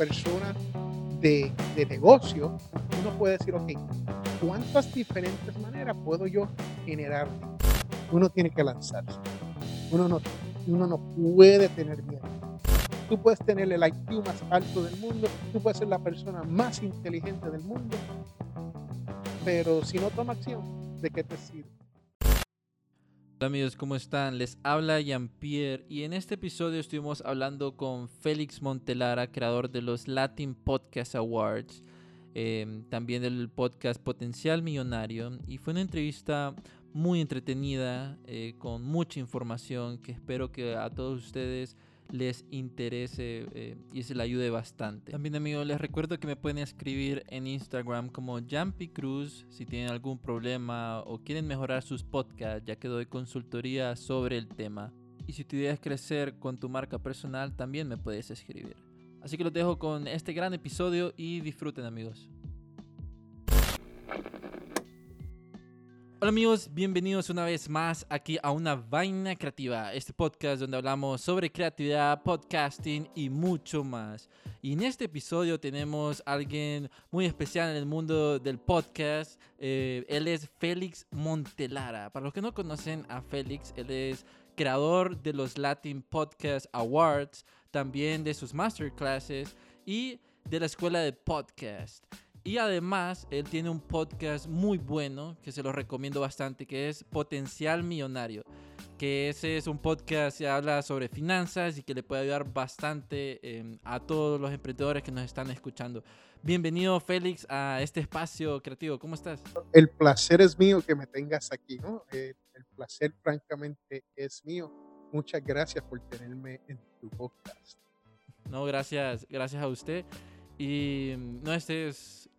persona de, de negocio, uno puede decir, ok, ¿cuántas diferentes maneras puedo yo generar? Uno tiene que lanzarse. Uno no, uno no puede tener miedo. Tú puedes tener el IQ más alto del mundo, tú puedes ser la persona más inteligente del mundo, pero si no toma acción, ¿de qué te sirve? Hola amigos, ¿cómo están? Les habla Jean-Pierre y en este episodio estuvimos hablando con Félix Montelara, creador de los Latin Podcast Awards, eh, también del podcast Potencial Millonario y fue una entrevista muy entretenida, eh, con mucha información que espero que a todos ustedes les interese eh, y se le ayude bastante. También amigos, les recuerdo que me pueden escribir en Instagram como Jumpy Cruz si tienen algún problema o quieren mejorar sus podcasts, ya que doy consultoría sobre el tema. Y si tu idea es crecer con tu marca personal, también me puedes escribir. Así que los dejo con este gran episodio y disfruten amigos. Hola amigos, bienvenidos una vez más aquí a Una Vaina Creativa, este podcast donde hablamos sobre creatividad, podcasting y mucho más. Y en este episodio tenemos a alguien muy especial en el mundo del podcast. Eh, él es Félix Montelara. Para los que no conocen a Félix, él es creador de los Latin Podcast Awards, también de sus masterclasses y de la escuela de podcast. Y además, él tiene un podcast muy bueno que se lo recomiendo bastante, que es Potencial Millonario. Que ese es un podcast que habla sobre finanzas y que le puede ayudar bastante em, a todos los emprendedores que nos están escuchando. Bienvenido, Félix, a este espacio creativo. ¿Cómo estás? El placer es mío que me tengas aquí, ¿no? El placer, francamente, es mío. Muchas gracias por tenerme en tu podcast. No, gracias, gracias a usted. Y no, este es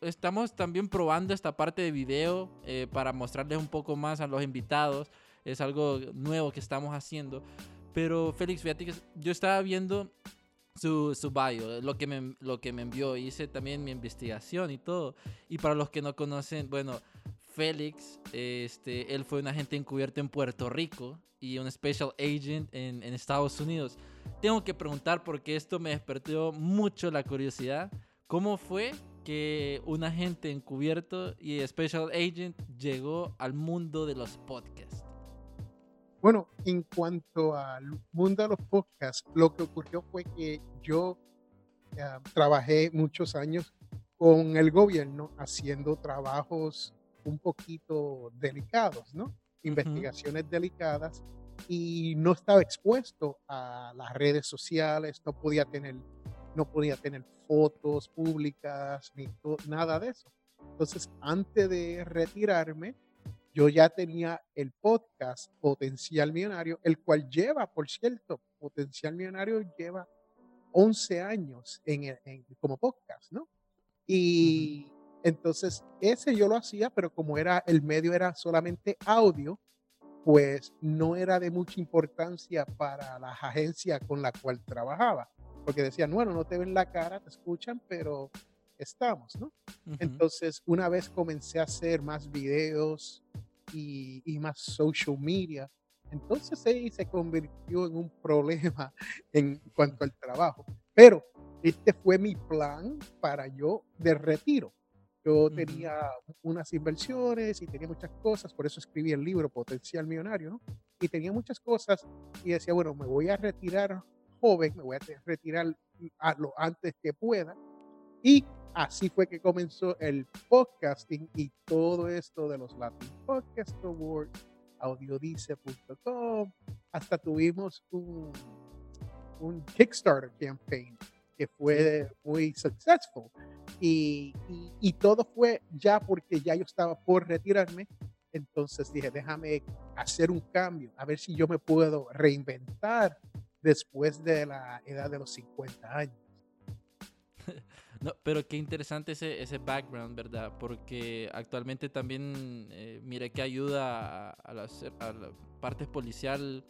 estamos también probando esta parte de video eh, para mostrarles un poco más a los invitados. Es algo nuevo que estamos haciendo. Pero Félix, fíjate que yo estaba viendo su, su bio, lo que, me, lo que me envió. Hice también mi investigación y todo. Y para los que no conocen, bueno, Félix, este, él fue un agente encubierto en Puerto Rico y un special agent en, en Estados Unidos. Tengo que preguntar porque esto me despertó mucho la curiosidad. ¿Cómo fue que un agente encubierto y special agent llegó al mundo de los podcasts? Bueno, en cuanto al mundo de los podcasts, lo que ocurrió fue que yo eh, trabajé muchos años con el gobierno haciendo trabajos un poquito delicados, ¿no? Investigaciones delicadas y no estaba expuesto a las redes sociales, no podía tener no podía tener fotos públicas ni nada de eso. Entonces, antes de retirarme, yo ya tenía el podcast Potencial Millonario, el cual lleva, por cierto, Potencial Millonario lleva 11 años en, como podcast, ¿no? Y entonces ese yo lo hacía, pero como era el medio era solamente audio, pues no era de mucha importancia para las agencias con la cual trabajaba porque decían, bueno, no te ven la cara, te escuchan, pero estamos, ¿no? Entonces, una vez comencé a hacer más videos y, y más social media, entonces ahí se convirtió en un problema en cuanto al trabajo. Pero este fue mi plan para yo de retiro. Yo tenía unas inversiones y tenía muchas cosas, por eso escribí el libro Potencial Millonario, ¿no? Y tenía muchas cosas y decía, bueno, me voy a retirar joven, me voy a retirar a lo antes que pueda. Y así fue que comenzó el podcasting y todo esto de los Latin Podcast Awards, audiodice.com, hasta tuvimos un, un Kickstarter campaign que fue muy successful. Y, y, y, todo fue ya porque ya yo estaba por retirarme. Entonces dije, déjame hacer un cambio, a ver si yo me puedo reinventar después de la edad de los 50 años. No, pero qué interesante ese, ese background, ¿verdad? Porque actualmente también eh, mire que ayuda a, a, la, parte policial.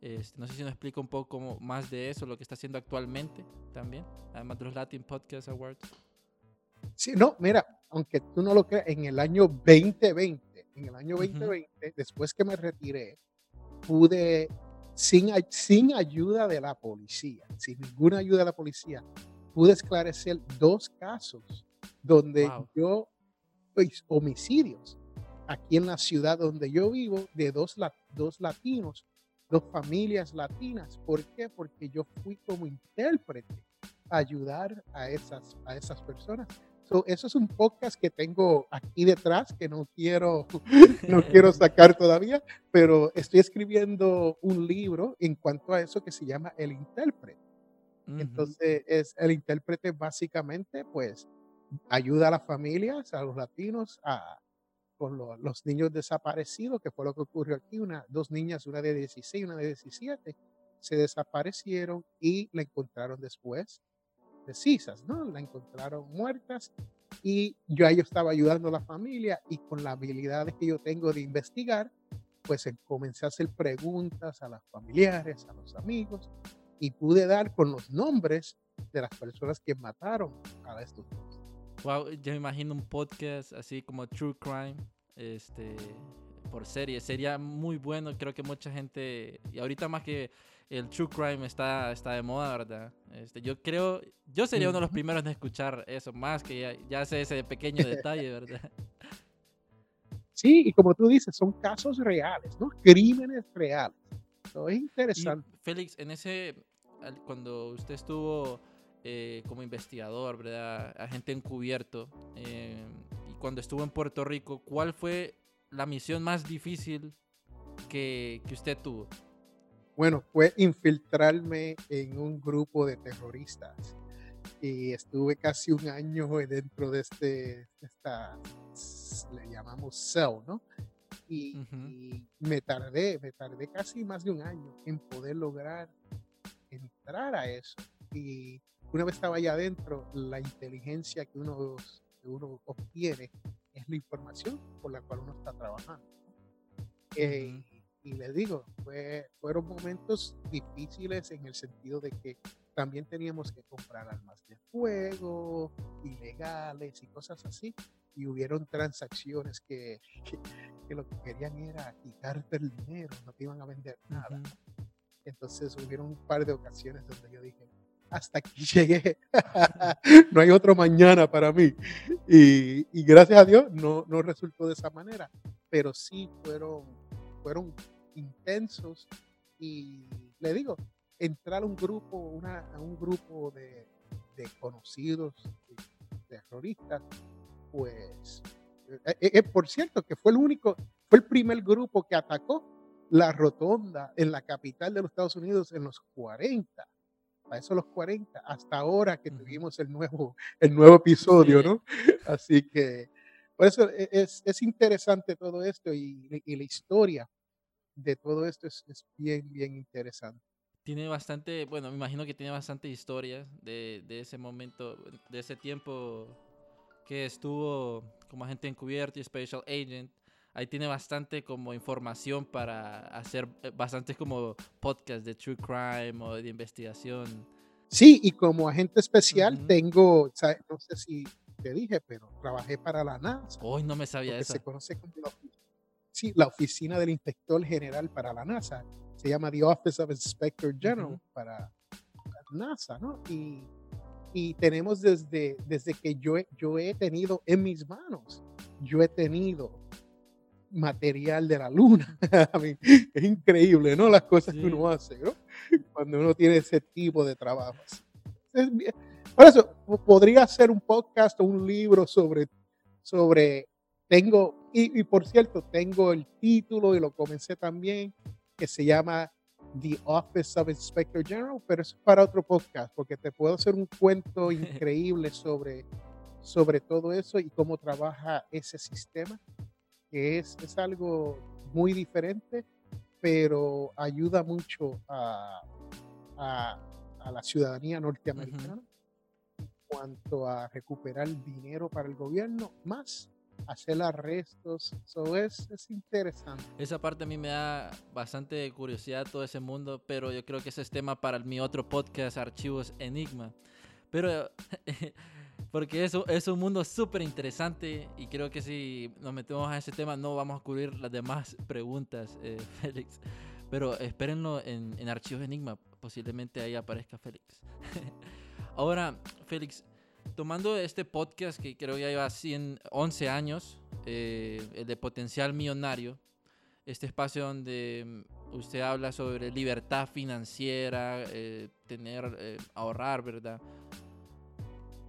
Este, no sé si nos explica un poco más de eso, lo que está haciendo actualmente también, además de los Latin Podcast Awards. Sí, no, mira, aunque tú no lo creas, en el año 2020, en el año 2020, después que me retiré, pude sin, sin ayuda de la policía, sin ninguna ayuda de la policía, pude esclarecer dos casos donde yo, pues, homicidios, aquí en la ciudad donde yo vivo, de dos, dos latinos, dos familias latinas. ¿Por qué? Porque yo fui como intérprete a ayudar a esas, a esas personas. Eso es un podcast que tengo aquí detrás que no quiero, no quiero sacar todavía, pero estoy escribiendo un libro en cuanto a eso que se llama El intérprete. Entonces, es el intérprete básicamente, pues, ayuda a las familias, a los latinos, a, con los niños desaparecidos, que fue lo que ocurrió aquí. Una, dos niñas, una de 16 y una de 17, se desaparecieron y la encontraron después de cisas, ¿no? La encontraron muertas y yo ahí estaba ayudando a la familia y con las habilidades que yo tengo de investigar, pues comencé a hacer preguntas a las familiares, a los amigos y pude dar con los nombres de las personas que mataron a estos dos. Wow, yo me imagino un podcast así como True Crime, este, por serie. Sería muy bueno, creo que mucha gente, y ahorita más que el True Crime está, está de moda, ¿verdad? Este, yo creo, yo sería uno de los primeros en escuchar eso, más que ya, ya sé ese pequeño detalle, ¿verdad? Sí, y como tú dices, son casos reales, ¿no? Crímenes reales. Es interesante. Félix, en ese cuando usted estuvo eh, como investigador, ¿verdad? Agente encubierto, eh, y cuando estuvo en Puerto Rico, ¿cuál fue la misión más difícil que, que usted tuvo? Bueno, fue infiltrarme en un grupo de terroristas y estuve casi un año dentro de este, esta, le llamamos cell, ¿no? Y, y, me tardé, me tardé casi más de un año en poder lograr entrar a eso. Y una vez estaba allá adentro, la inteligencia que uno, uno obtiene es la información por la cual uno está trabajando. Eh, y le digo, fue, fueron momentos difíciles en el sentido de que también teníamos que comprar armas de fuego, ilegales y cosas así. Y hubieron transacciones que, que, lo que querían era quitarte el dinero, no te iban a vender nada. Entonces hubieron un par de ocasiones donde yo dije, hasta aquí llegué, no hay otro mañana para mí. Y, y, gracias a Dios no, no resultó de esa manera, pero sí fueron, fueron intensos y le digo, entrar a un grupo, una, a un grupo de, de conocidos terroristas, pues, eh, eh, por cierto, que fue el único, fue el primer grupo que atacó la rotonda en la capital de los Estados Unidos en los 40. A eso los 40, hasta ahora que tuvimos el nuevo, el nuevo episodio, ¿no? Así que, por eso e, es, es interesante todo esto y, y, la historia de todo esto es, es, bien, bien interesante. Tiene bastante, bueno, me imagino que tiene bastante historia de, de ese momento, de ese tiempo que estuvo como agente encubierto y special agent ahí tiene bastante como información para hacer eh, bastantes como podcast de true crime o de investigación. Sí, y como agente especial tengo, no sé si te dije, pero trabajé para la NASA. Hoy no me sabía eso. Se conoce como la, sí, la oficina del inspector general para la NASA. Se llama The Office of Inspector General para la NASA, ¿no? Y, y tenemos desde, desde que yo, yo he tenido en mis manos, yo he tenido material de la luna. es increíble, ¿no? Las cosas que uno hace, ¿no? Cuando uno tiene ese tipo de trabajos. Por eso, podría hacer un podcast o un libro sobre, sobre tengo, y, por cierto, tengo el título y lo comencé también, que se llama The Office of Inspector General, pero es para otro podcast, porque te puedo hacer un cuento increíble sobre, sobre todo eso y cómo trabaja ese sistema que es, es algo muy diferente, pero ayuda mucho a, a, la ciudadanía norteamericana en cuanto a recuperar dinero para el gobierno, más hacer arrestos. Eso es, es interesante. Esa parte a mí me da bastante curiosidad todo ese mundo, pero yo creo que ese es tema para mi otro podcast, Archivos Enigma. Pero Porque eso es un mundo súper interesante y creo que si nos metemos a ese tema no vamos a cubrir las demás preguntas, eh, Félix. Pero espérenlo en, en Archivos Enigma, posiblemente ahí aparezca Félix. Ahora, Félix, tomando este podcast que creo ya lleva 100, 11 años, eh, el de Potencial Millonario, este espacio donde mm, usted habla sobre libertad financiera, eh, tener, eh, ahorrar, ¿verdad?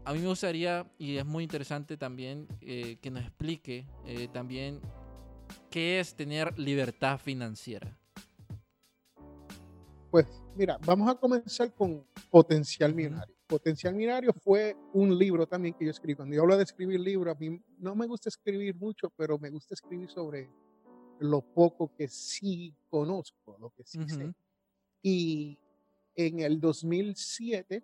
A mí me gustaría, y es muy interesante también, eh, que nos explique eh, también qué es tener libertad financiera. Pues mira, vamos a comenzar con Potencial. Millonario. Potencial Millonario fue un libro también que yo escribí. Cuando yo hablo de escribir libros, a mí no me gusta escribir mucho, pero me gusta escribir sobre lo poco que sí conozco, lo que sí sé. Ujú. Y en el 2007,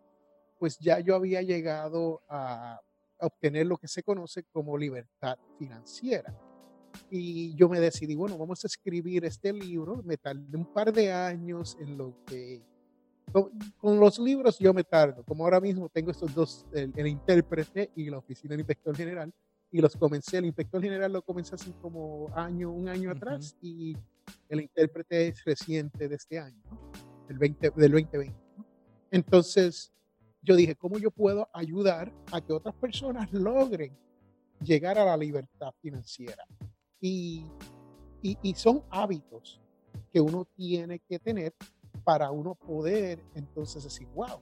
pues ya yo había llegado a obtener lo que se conoce como libertad financiera. Y yo me decidí, bueno, vamos a escribir este libro. Me tardé un par de años en lo que... Con, los libros yo me tardo, como ahora mismo tengo estos dos, el, el intérprete y la oficina del inspector general, y los comencé, el inspector general lo comencé así como año, un año Ujú. atrás, y el intérprete es reciente de este año, ¿no? del, 20, del 2020. ¿no? Entonces, yo dije, ¿cómo yo puedo ayudar a que otras personas logren llegar a la libertad financiera? Y, y, y son hábitos que uno tiene que tener para uno poder entonces decir, wow,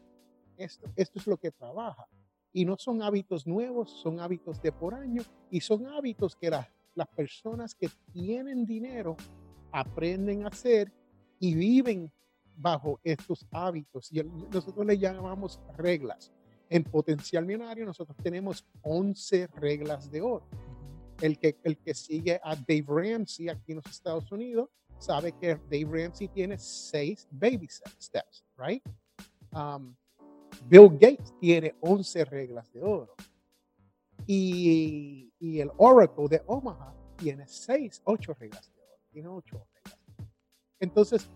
esto, esto es lo que trabaja. Y no son hábitos nuevos, son hábitos de por año y son hábitos que las, las personas que tienen dinero aprenden a hacer y viven bajo estos hábitos. Y nosotros le llamamos reglas. En Potencial Millonario nosotros tenemos 11 reglas de oro. El que, el que sigue a Dave Ramsey aquí en los Estados Unidos sabe que Dave Ramsey tiene seis baby steps, right? Um, Bill Gates tiene 11 reglas de oro. Y, y el Oracle de Omaha tiene seis, ocho reglas de oro. Tiene ocho reglas. Entonces,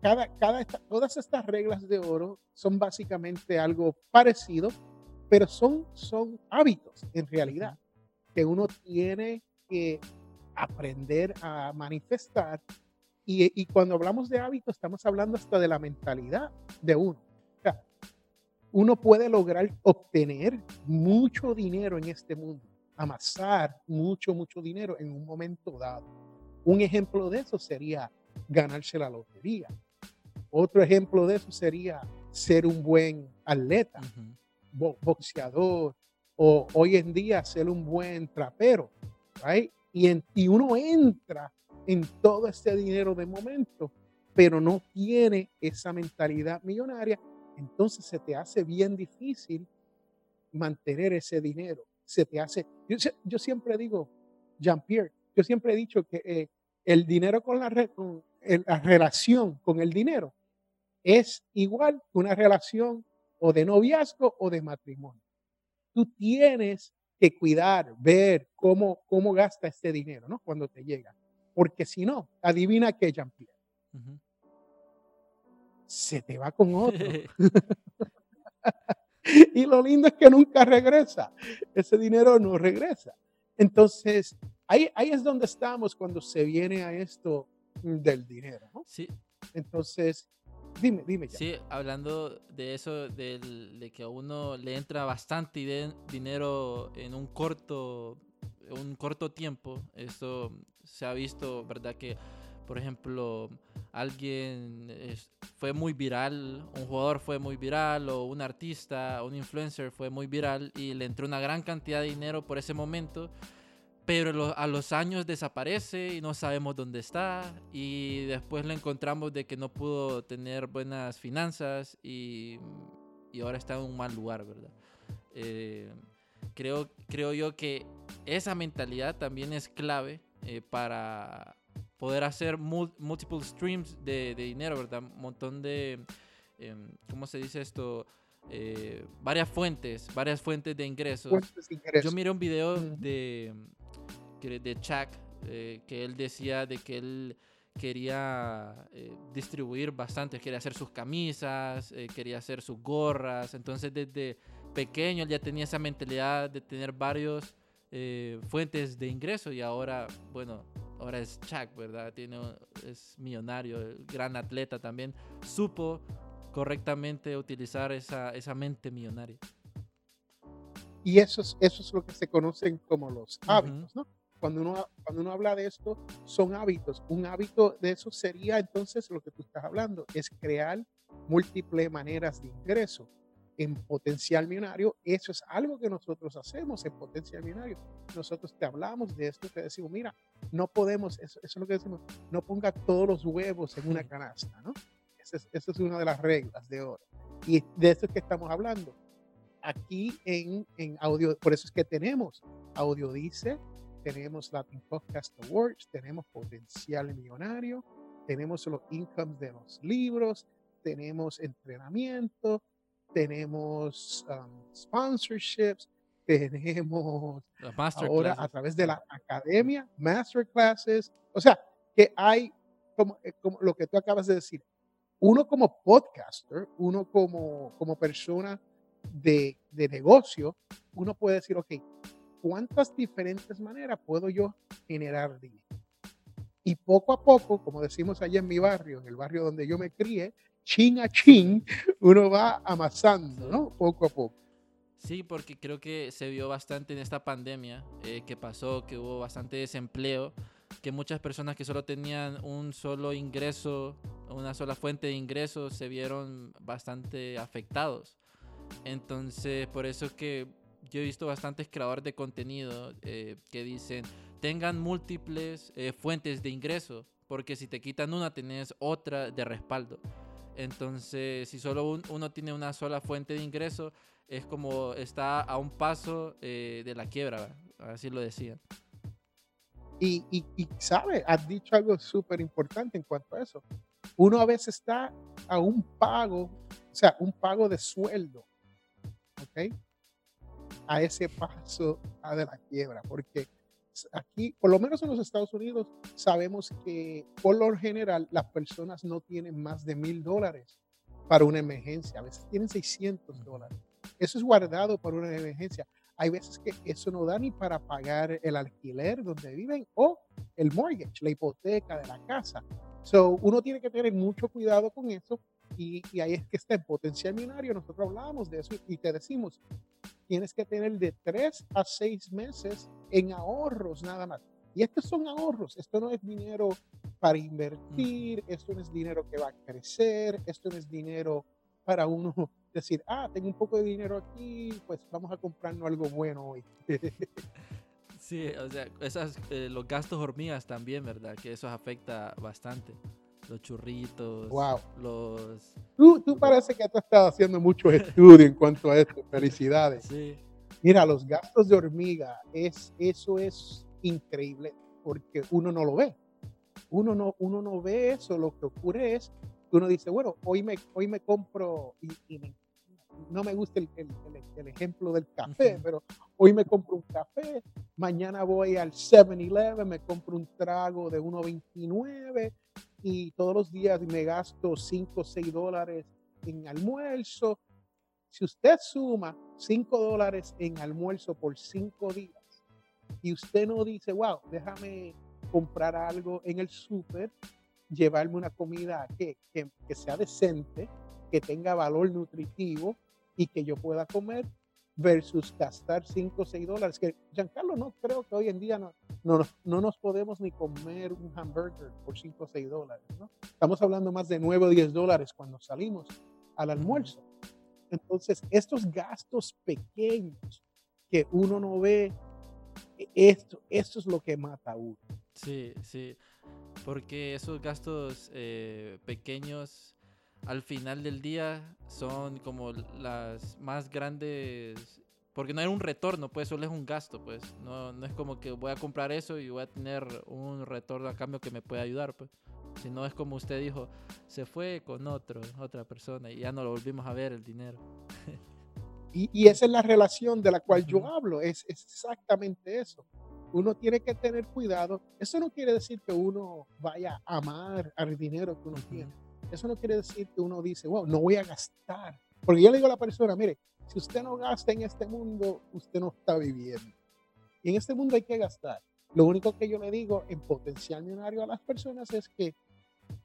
cada, cada todas estas reglas de oro son básicamente algo parecido, pero son, son hábitos en realidad que uno tiene que aprender a manifestar. Y, y cuando hablamos de hábitos, estamos hablando hasta de la mentalidad de uno. O sea, uno puede lograr obtener mucho dinero en este mundo, amasar mucho, mucho dinero en un momento dado. Un ejemplo de eso sería ganarse la lotería. Otro ejemplo de eso sería ser un buen atleta, boxeador, o hoy en día ser un buen trapero, right? Y, en- y uno entra en todo este dinero de momento, pero no tiene esa mentalidad millonaria, entonces se te hace bien difícil mantener ese dinero. Se te hace, yo, yo siempre digo, Jean-Pierre, yo siempre he dicho que eh, el dinero con la, re- con el- la relación con el dinero es igual que una relación o de noviazgo o de matrimonio. Tú tienes que cuidar, ver cómo, cómo gasta este dinero, ¿no? Cuando te llega. Porque si no, adivina qué, Jean-Pierre, se te va con otro. y lo lindo es que nunca regresa. Ese dinero no regresa. Entonces, ahí, ahí es donde estamos cuando se viene a esto mm, del dinero, ¿no? sí, Entonces, dime, dime ya. sí, hablando de eso, del- de que a uno le entra bastante dinero en un corto, un corto tiempo, eso se ha visto, ¿verdad? Que, por ejemplo, alguien es- fue muy viral, un jugador fue muy viral, o un artista, un influencer fue muy viral y le entró una gran cantidad de dinero por ese momento. Pero a los años desaparece y no sabemos dónde está y después lo encontramos de que no pudo tener buenas finanzas y, y ahora está en un mal lugar, ¿verdad? Eh, creo, creo yo que esa mentalidad también es clave eh, para poder hacer mul- multiple streams de, de dinero, ¿verdad? Un montón de, em, ¿cómo se dice esto? Eh, varias fuentes, varias fuentes de ingresos. Fuentes de ingresos. Yo miré un video Ujú. de, que- de Chuck eh, que él decía de que él quería eh, distribuir bastante, quería hacer sus camisas, eh, quería hacer sus gorras, entonces desde pequeño él ya tenía esa mentalidad de tener varios fuentes de ingreso y ahora, bueno, ahora es Chuck, ¿verdad? Tiene, es millonario, gran atleta también, supo correctamente utilizar esa, esa mente millonaria. Y eso es, eso es lo que se conocen como los hábitos, ¿no? Cuando uno, cuando uno habla de esto, son hábitos. Un hábito de eso sería entonces lo que tú estás hablando, es crear múltiples maneras de ingreso en potencial millonario. Eso es algo que nosotros hacemos en potencial millonario. Nosotros te hablamos de esto, te decimos, mira, no podemos, eso, es lo que decimos, no ponga todos los huevos en una canasta, ¿no? Esa es, esa es una de las reglas de oro. Y de eso es que estamos hablando. Aquí en, en audio, por eso es que tenemos Audio Dice, tenemos Latin Podcast Awards, tenemos Potencial Millonario, tenemos los incomes de los libros, tenemos entrenamiento, tenemos um, sponsorships, tenemos ahora a través de la academia, masterclasses, o sea, que hay como, eh, como lo que tú acabas de decir, uno como podcaster, uno como, como persona de, de negocio, uno puede decir, ok, ¿cuántas diferentes maneras puedo yo generar dinero? Y poco a poco, como decimos allá en mi barrio, en el barrio donde yo me crié, chin a chin, uno va amasando, ¿no? Poco a poco. Sí, porque creo que se vio bastante en esta pandemia eh, que pasó, que hubo bastante desempleo, que muchas personas que solo tenían un solo ingreso, una sola fuente de ingresos, se vieron bastante afectados. Entonces, por eso es que yo he visto bastantes creadores de contenido eh, que dicen, tengan múltiples eh, fuentes de ingreso, porque si te quitan una, tenés otra de respaldo. Entonces, si solo uno tiene una sola fuente de ingreso, es como está a un paso eh, de la quiebra, así lo decían. Y, y, y sabe, has dicho algo súper importante en cuanto a eso. Uno a veces está a un pago, o sea, un pago de sueldo, ¿ok? A ese paso de la quiebra, porque aquí, por lo menos en los Estados Unidos, sabemos que por lo general las personas no tienen más de mil dólares para una emergencia. A veces tienen 600 dólares. Eso es guardado para una emergencia. Hay veces que eso no da ni para pagar el alquiler donde viven o el mortgage, la hipoteca de la casa. So, uno tiene que tener mucho cuidado con eso y, y ahí es que está en potencial millonario. Nosotros hablábamos de eso y te decimos, tienes que tener de tres a seis meses en ahorros nada más. Y estos son ahorros, esto no es dinero para invertir, esto no es dinero que va a crecer, esto no es dinero para uno decir, ah, tengo un poco de dinero aquí, pues vamos a comprarnos algo bueno hoy. sí, o sea, esas, eh, los gastos hormigas también, ¿verdad? Que eso afecta bastante. Los churritos, wow. los... Tú, tú parece que tú estás haciendo mucho estudio en cuanto a esto. Felicidades. Sí. Mira, los gastos de hormiga, es, eso es increíble porque uno no lo ve. Uno no, uno no ve eso. Lo que ocurre es que uno dice, bueno, hoy me, hoy me compro, y, no me gusta el, el, el, ejemplo del café, pero hoy me compro un café, mañana voy al 7-Eleven, me compro un trago de 1.29 y todos los días me gasto 5 o 6 dólares en almuerzo. Si usted suma 5 dólares en almuerzo por 5 días y usted no dice, wow, déjame comprar algo en el súper, llevarme una comida que, que, que, sea decente, que tenga valor nutritivo y que yo pueda comer versus gastar 5 o 6 dólares. Que Giancarlo, no creo que hoy en día no, no, no nos podemos ni comer un hamburger por 5 o 6 dólares. ¿no? Estamos hablando más de 9 o 10 dólares cuando salimos al almuerzo. Entonces, estos gastos pequeños que uno no ve, e, esto, esto es lo que mata a uno. Sí, sí, porque esos gastos eh, pequeños al final del día son como las más grandes, porque no hay un retorno, pues solo es un gasto, pues no, no es como que voy a comprar eso y voy a tener un retorno a cambio que me pueda ayudar, pues. Si no es como usted dijo, se fue con otro, otra persona y ya no lo volvimos a ver el dinero. y, y, esa es la relación de la cual yo hablo, es, es, exactamente eso. Uno tiene que tener cuidado. Eso no quiere decir que uno vaya a amar al dinero que uno tiene. Eso no quiere decir que uno dice, wow, no voy a gastar. Porque yo le digo a la persona, mire, si usted no gasta en este mundo, usted no está viviendo. Y en este mundo hay que gastar. Lo único que yo le digo en potencial millonario a las personas es que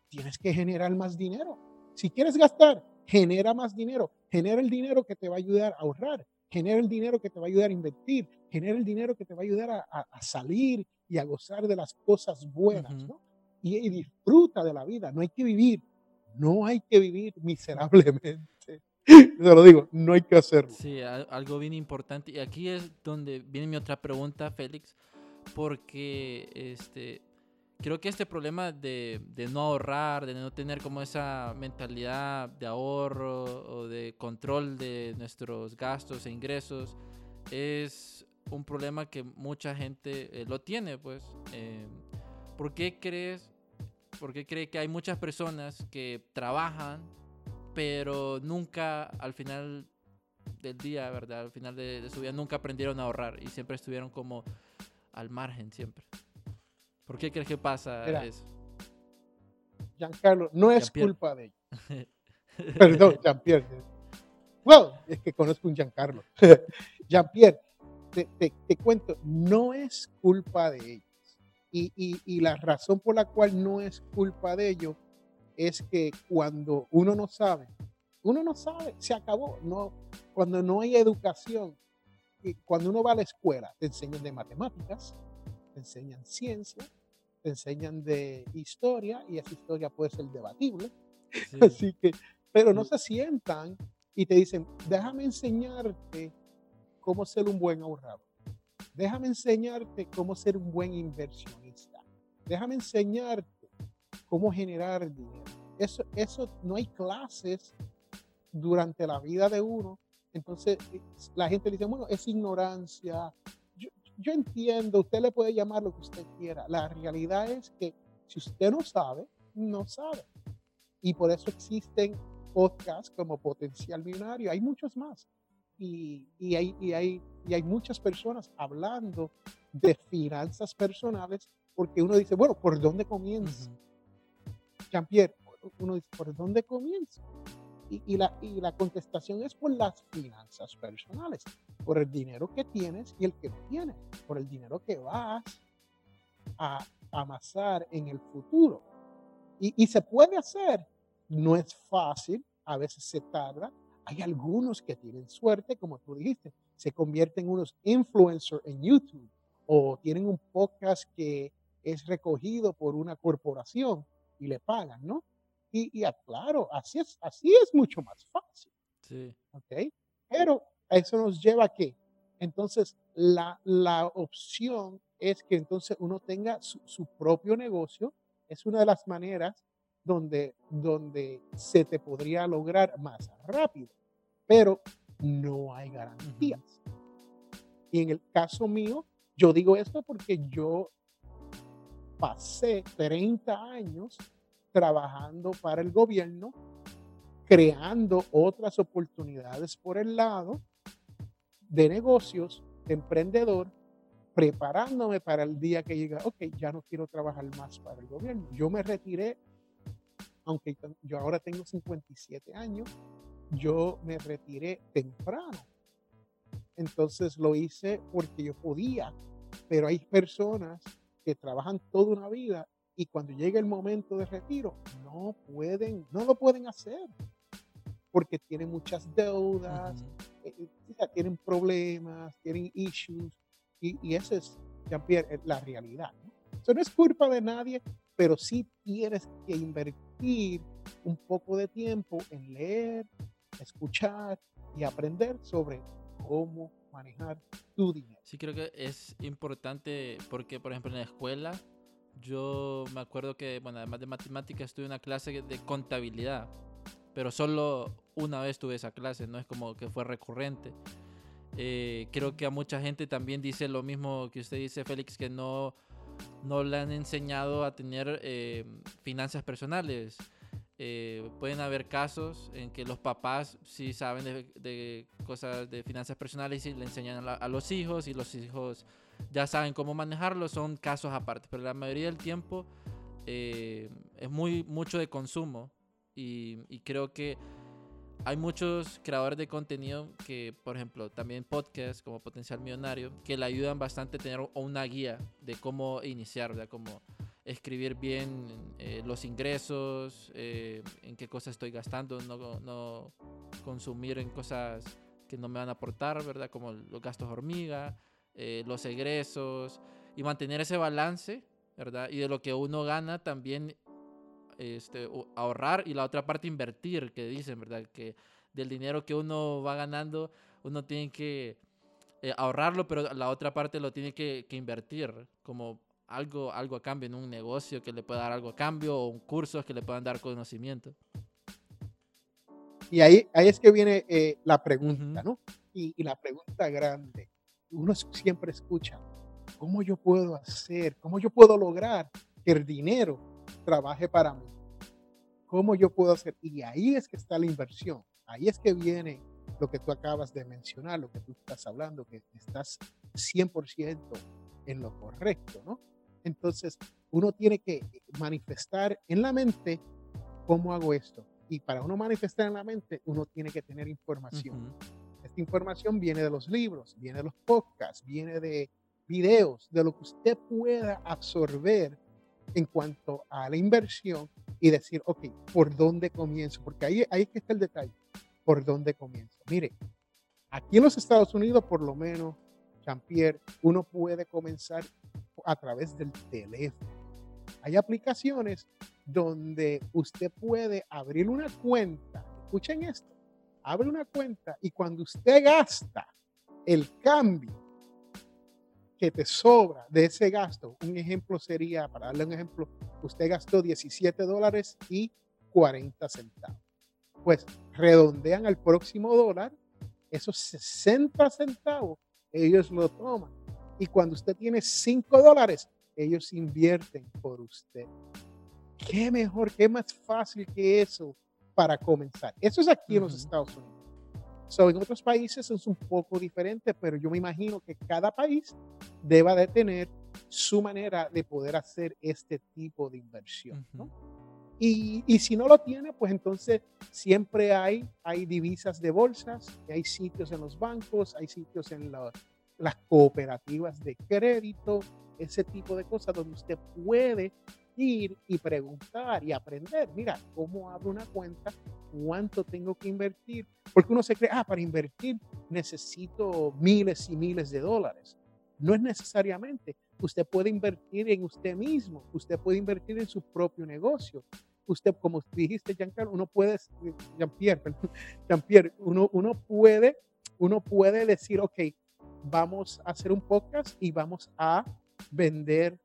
tienes que generar más dinero. Si quieres gastar, genera más dinero, genera el dinero que te va a ayudar a ahorrar, genera el dinero que te va a ayudar a invertir, genera el dinero que te va a ayudar a, salir y a gozar de las cosas buenas, ¿no? Y, disfruta de la vida, no hay que vivir, no hay que vivir miserablemente. Te lo digo, no hay que hacerlo. Sí, algo bien importante. Y aquí es donde viene mi otra pregunta, Félix, porque este, creo que este problema de, de, no ahorrar, de no tener como esa mentalidad de ahorro o de control de nuestros gastos e ingresos es un problema que mucha gente eh, lo tiene, pues. Eh, ¿Por qué crees? ¿Por qué cree que hay muchas personas que trabajan, pero nunca al final del día, ¿verdad? Al final de, su vida nunca aprendieron a ahorrar y siempre estuvieron como al margen siempre. ¿Por qué crees que pasa eso? Giancarlo, no es culpa de ellos. Perdón, Jean-Pierre. Wow, es que conozco un Giancarlo. Jean-Pierre, te, te, cuento, no es culpa de ellos. Y, y, y, la razón por la cual no es culpa de ellos es que cuando uno no sabe, uno no sabe, se acabó. No, cuando no hay educación, cuando uno va a la escuela, te enseñan de matemáticas, te enseñan ciencia, te enseñan de historia y esa historia puede ser debatible. Así que, pero no se sientan y te dicen, déjame enseñarte cómo ser un buen ahorrador. Déjame enseñarte cómo ser un buen inversionista. Déjame enseñarte cómo generar dinero. Eso, eso no hay clases durante la vida de uno. Entonces la gente dice, bueno, es ignorancia, yo entiendo, usted le puede llamar lo que usted quiera. La realidad es que si usted no sabe, no sabe. Y por eso existen podcasts como Potencial Millonario. Hay muchos más. Y, y, hay, y, hay, y hay muchas personas hablando de finanzas personales porque uno dice, bueno, ¿por dónde comienza? Jean-Pierre, uno dice, ¿por dónde comienza? Y, la, y la contestación es por las finanzas personales, por el dinero que tienes y el que no tienes, por el dinero que vas a amasar en el futuro. Y, y se puede hacer, no es fácil, a veces se tarda. Hay algunos que tienen suerte, como tú dijiste, se convierten en unos influencers en YouTube o tienen un podcast que es recogido por una corporación y le pagan, ¿no? Y, y claro, así es, así es mucho más fácil. Sí. ¿Ok? Pero eso nos lleva a qué? Entonces, la, la opción es que entonces uno tenga su, su, propio negocio. Es una de las maneras donde, donde se te podría lograr más rápido, pero no hay garantías. Y en el caso mío, yo digo esto porque yo pasé 30 años trabajando para el gobierno, creando otras oportunidades por el lado de negocios, de emprendedor, preparándome para el día que llega, ok, ya no quiero trabajar más para el gobierno. Yo me retiré, aunque yo ahora tengo 57 años, yo me retiré temprano. Entonces lo hice porque yo podía, pero hay personas que trabajan toda una vida y cuando llega el momento de retiro, no pueden, no lo pueden hacer porque tienen muchas deudas, eh, eh, tienen problemas, tienen issues, y, y esa es, Jean-Pierre, la realidad. ¿no? Eso no es culpa de nadie, pero sí tienes que invertir un poco de tiempo en leer, escuchar y aprender sobre cómo manejar tu dinero. Sí, creo que es importante porque, por ejemplo, en la escuela yo me acuerdo que, bueno, además de matemáticas, tuve una clase de contabilidad, pero solo una vez tuve esa clase, no es como que fue recurrente. Eh, creo que a mucha gente también dice lo mismo que usted dice, Félix, que no, no le han enseñado a tener eh, finanzas personales. Eh, pueden haber casos en que los papás sí saben de, cosas de finanzas personales y le enseñan a, a los hijos y los hijos ya saben cómo manejarlo, son casos aparte, pero la mayoría del tiempo eh, es muy mucho de consumo y, y, creo que hay muchos creadores de contenido que, por ejemplo, también podcasts como Potencial Millonario, que le ayudan bastante a tener una guía de cómo iniciar, de cómo escribir bien eh, los ingresos, eh, en qué cosas estoy gastando, no, no consumir en cosas que no me van a aportar, ¿verdad? Como los gastos hormiga, eh, los egresos y mantener ese balance, ¿verdad? Y de lo que uno gana también este, ahorrar y la otra parte invertir, que dicen, ¿verdad? Que del dinero que uno va ganando, uno tiene que ahorrarlo, pero la otra parte lo tiene que, invertir, como algo, algo a cambio en un negocio que le pueda dar algo a cambio o un curso que le puedan dar conocimiento. Y ahí, ahí es que viene eh, la pregunta, ¿no? Y, y, la pregunta grande. Uno siempre escucha, ¿cómo yo puedo hacer? ¿Cómo yo puedo lograr que el dinero trabaje para mí? ¿Cómo yo puedo hacer? Y ahí es que está la inversión. Ahí es que viene lo que tú acabas de mencionar, lo que tú estás hablando, que estás 100% en lo correcto, ¿no? Entonces, uno tiene que manifestar en la mente cómo hago esto, y para uno manifestar en la mente, uno tiene que tener información. Esta información viene de los libros, viene de los podcasts, viene de videos, de lo que usted pueda absorber en cuanto a la inversión y decir, ok, ¿por dónde comienzo? Porque ahí, ahí es que está el detalle. ¿Por dónde comienzo? Mire, aquí en los Estados Unidos, por lo menos, Jean-Pierre, uno puede comenzar a través del teléfono. Hay aplicaciones donde usted puede abrir una cuenta. Escuchen esto. Abre una cuenta y cuando usted gasta el cambio que te sobra de ese gasto, un ejemplo sería, para darle un ejemplo, usted gastó 17 dólares y 40 centavos. Pues redondean al próximo dólar, esos 60 centavos, ellos lo toman. Y cuando usted tiene 5 dólares, ellos invierten por usted. ¿Qué mejor, qué más fácil que eso para comenzar? Eso es aquí en los Estados Unidos. So, en otros países es un poco diferente, pero yo me imagino que cada país deba de tener su manera de poder hacer este tipo de inversión. ¿no? Y, y, si no lo tiene, pues entonces siempre hay, hay divisas de bolsas, hay sitios en los bancos, hay sitios en la, las cooperativas de crédito, ese tipo de cosas donde usted puede ir y preguntar y aprender, mira, ¿cómo abro una cuenta? ¿Cuánto tengo que invertir? Porque uno se cree, ah, para invertir necesito miles y miles de dólares. No es necesariamente. Usted puede invertir en usted mismo, usted puede invertir en su propio negocio. Usted, como dijiste, Giancarlo, uno puede, Jean-Pierre, Jean-Pierre, uno, uno, puede, uno puede decir, ok, vamos a hacer un podcast y vamos a vender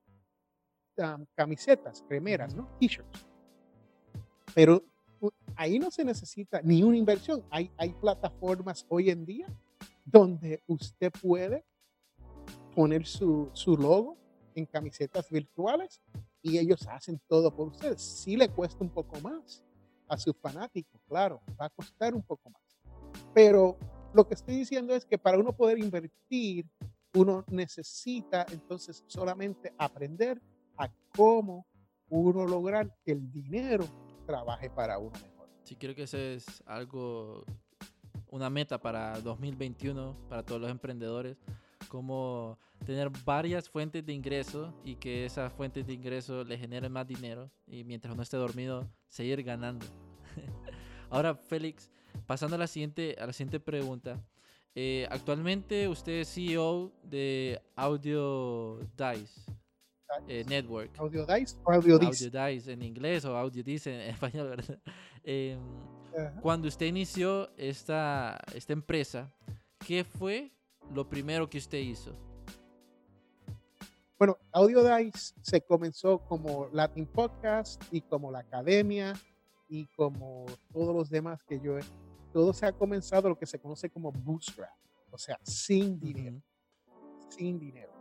camisetas, cremeras, ¿no? T-shirts. Pero ahí no se necesita ni una inversión. Hay, hay plataformas hoy en día donde usted puede poner su, su logo en camisetas virtuales y ellos hacen todo por usted. Sí le cuesta un poco más a sus fanáticos, claro, va a costar un poco más. Pero lo que estoy diciendo es que para uno poder invertir, uno necesita entonces solamente aprender a cómo uno lograr que el dinero trabaje para uno mejor. Sí, creo que ese es algo, una meta para 2021, para todos los emprendedores, como tener varias fuentes de ingreso y que esas fuentes de ingreso le generen más dinero y mientras uno esté dormido, seguir ganando. Ahora, Félix, pasando a la siguiente, a la siguiente pregunta. Eh, actualmente usted es CEO de Audio Dice. Eh, network. ¿Audio Dice o Audio Dice? Audio Dice en inglés o Audio Dice en español, ¿verdad? Eh, cuando usted inició esta, esta empresa, ¿qué fue lo primero que usted hizo? Bueno, Audio Dice se comenzó como Latin Podcast y como la academia y como todos los demás que yo he, todo se ha comenzado lo que se conoce como bootstrap, o sea, sin dinero, sin dinero.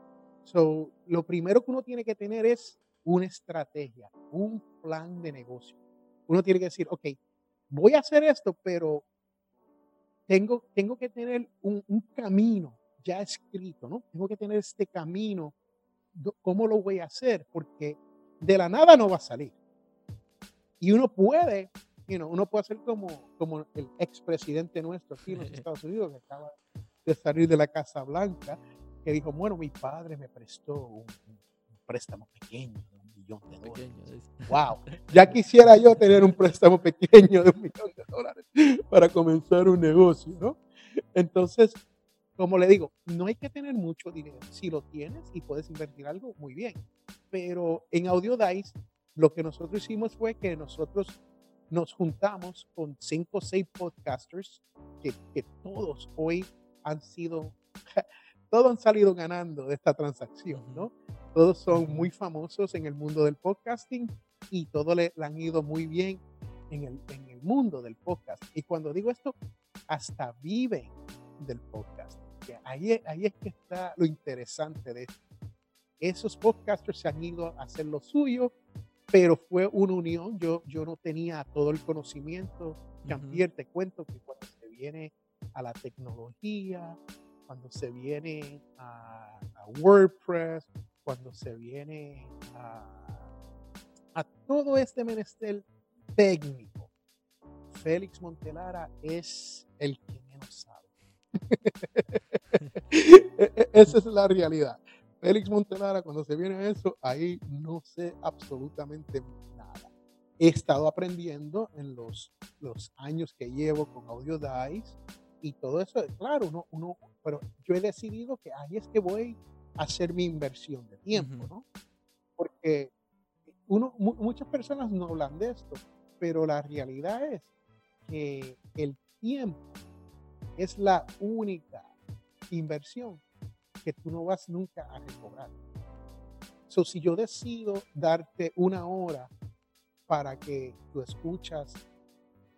So, lo primero que uno tiene que tener es una estrategia, un plan de negocio. Uno tiene que decir, ok, voy a hacer esto, pero tengo, tengo que tener un, un camino ya escrito, ¿no? Tengo que tener este camino, ¿cómo lo voy a hacer? Porque de la nada no va a salir. Y uno puede, you know, uno puede ser como, como el expresidente nuestro aquí en los Estados Unidos, que acaba de salir de la Casa Blanca, que dijo, bueno, mi padre me prestó un, préstamo pequeño de un millón de dólares. Pequeño. Wow, ya quisiera yo tener un préstamo pequeño de un millón de dólares para comenzar un negocio, ¿no? Entonces, como le digo, no hay que tener mucho dinero. Si lo tienes y puedes invertir algo, muy bien. Pero en Audio Dice, lo que nosotros hicimos fue que nosotros nos juntamos con cinco o seis podcasters que, que todos hoy han sido, todos han salido ganando de esta transacción, ¿no? Todos son muy famosos en el mundo del podcasting y todos le, le han ido muy bien en el, en el mundo del podcast. Y cuando digo esto, hasta viven del podcast. Ahí, ahí es que está lo interesante de esto. Esos podcasters se han ido a hacer lo suyo, pero fue una unión. Yo, yo no tenía todo el conocimiento. Jean-Pierre, te cuento que cuando se viene a la tecnología, cuando se viene a, a WordPress, cuando se viene a, a todo este menester técnico, Félix Montelara es el que menos sabe. E- e- Esa es la realidad. Félix Montelara, cuando se viene a eso, ahí no sé absolutamente nada. He estado aprendiendo en los, los años que llevo con Audio Dice y todo eso, claro, uno, uno, pero yo he decidido que ahí es que voy a hacer mi inversión de tiempo. ¿no? Porque uno, mu- muchas personas no hablan de esto, pero la realidad es que el tiempo es la única inversión que tú no vas nunca a recobrar. So, si yo decido darte una hora para que tú escuchas,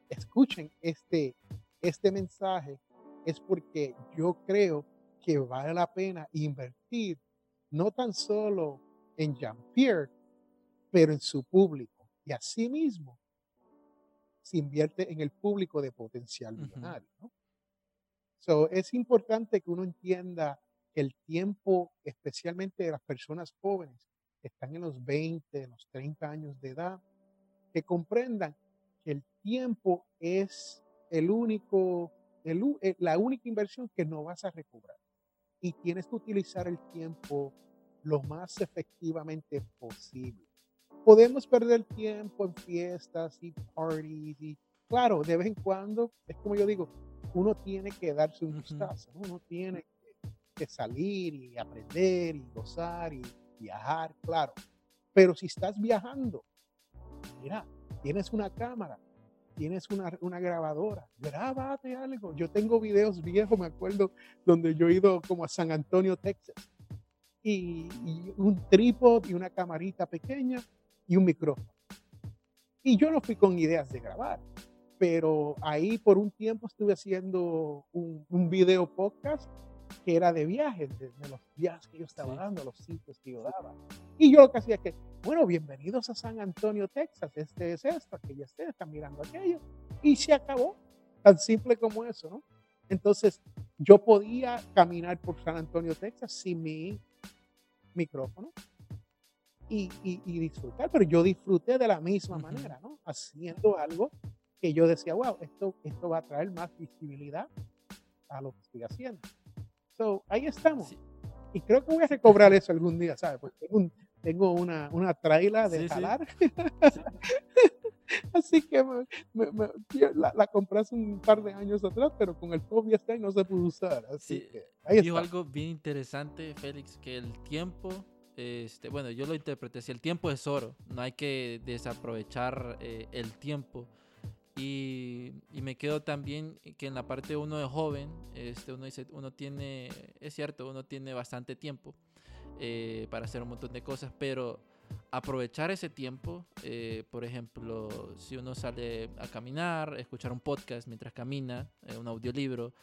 escuchen este, este mensaje, es porque yo creo que vale la pena invertir no tan solo en Jean-Pierre, pero en su público. Y asimismo, se invierte en el público de potencial millonario. ¿no? So, es importante que uno entienda el tiempo, especialmente de las personas jóvenes que están en los 20, en los 30 años de edad, que comprendan que el tiempo es el único, el eh, la única inversión que no vas a recobrar. Y tienes que utilizar el tiempo lo más efectivamente posible. Podemos perder tiempo en fiestas y parties y claro, de vez en cuando, es como yo digo, uno tiene que darse un gustazo, ¿no? uno tiene que, salir y aprender y gozar y viajar, claro. Pero si estás viajando, mira, tienes una cámara, tienes una, una grabadora, grábate algo. Yo tengo videos viejos, me acuerdo, donde yo he ido como a San Antonio, Texas, y, y un trípode y una camarita pequeña y un micrófono. Y yo no fui con ideas de grabar, pero ahí por un tiempo estuve haciendo un, un video podcast que era de viajes, de, de los viajes que yo estaba Sí. dando, los sitios que yo daba. Y yo lo que hacía es que, bueno, bienvenidos a San Antonio, Texas, este es esto, aquello es esto, están mirando aquello, y se acabó, tan simple como eso, ¿no? Entonces, yo podía caminar por San Antonio, Texas, sin mi micrófono y, y- y disfrutar, pero yo disfruté de la misma Ujú. manera, ¿no? Haciendo algo que yo decía, wow, esto, esto va a traer más visibilidad a lo que estoy haciendo. So, ahí estamos. Sí. Y creo que voy a recobrar eso algún día, ¿sabes? Porque tengo, un- tengo una, una traila de Sí, sí. jalar. Así que me- me- me- yo la, la compré hace un par de años atrás, pero con el COVID este año no se pudo usar. Así Sí, que ahí Dijo está. algo bien interesante, Félix, que el tiempo, este, bueno, yo lo interpreté así, el tiempo es oro, no hay que desaprovechar eh, el tiempo. Y, y me quedo también que en la parte uno de joven, este, uno dice, uno tiene, es cierto, uno tiene bastante tiempo eh, para hacer un montón de cosas, pero aprovechar ese tiempo, eh, por ejemplo, si uno sale a caminar, escuchar un podcast mientras camina, eh, un audiolibro,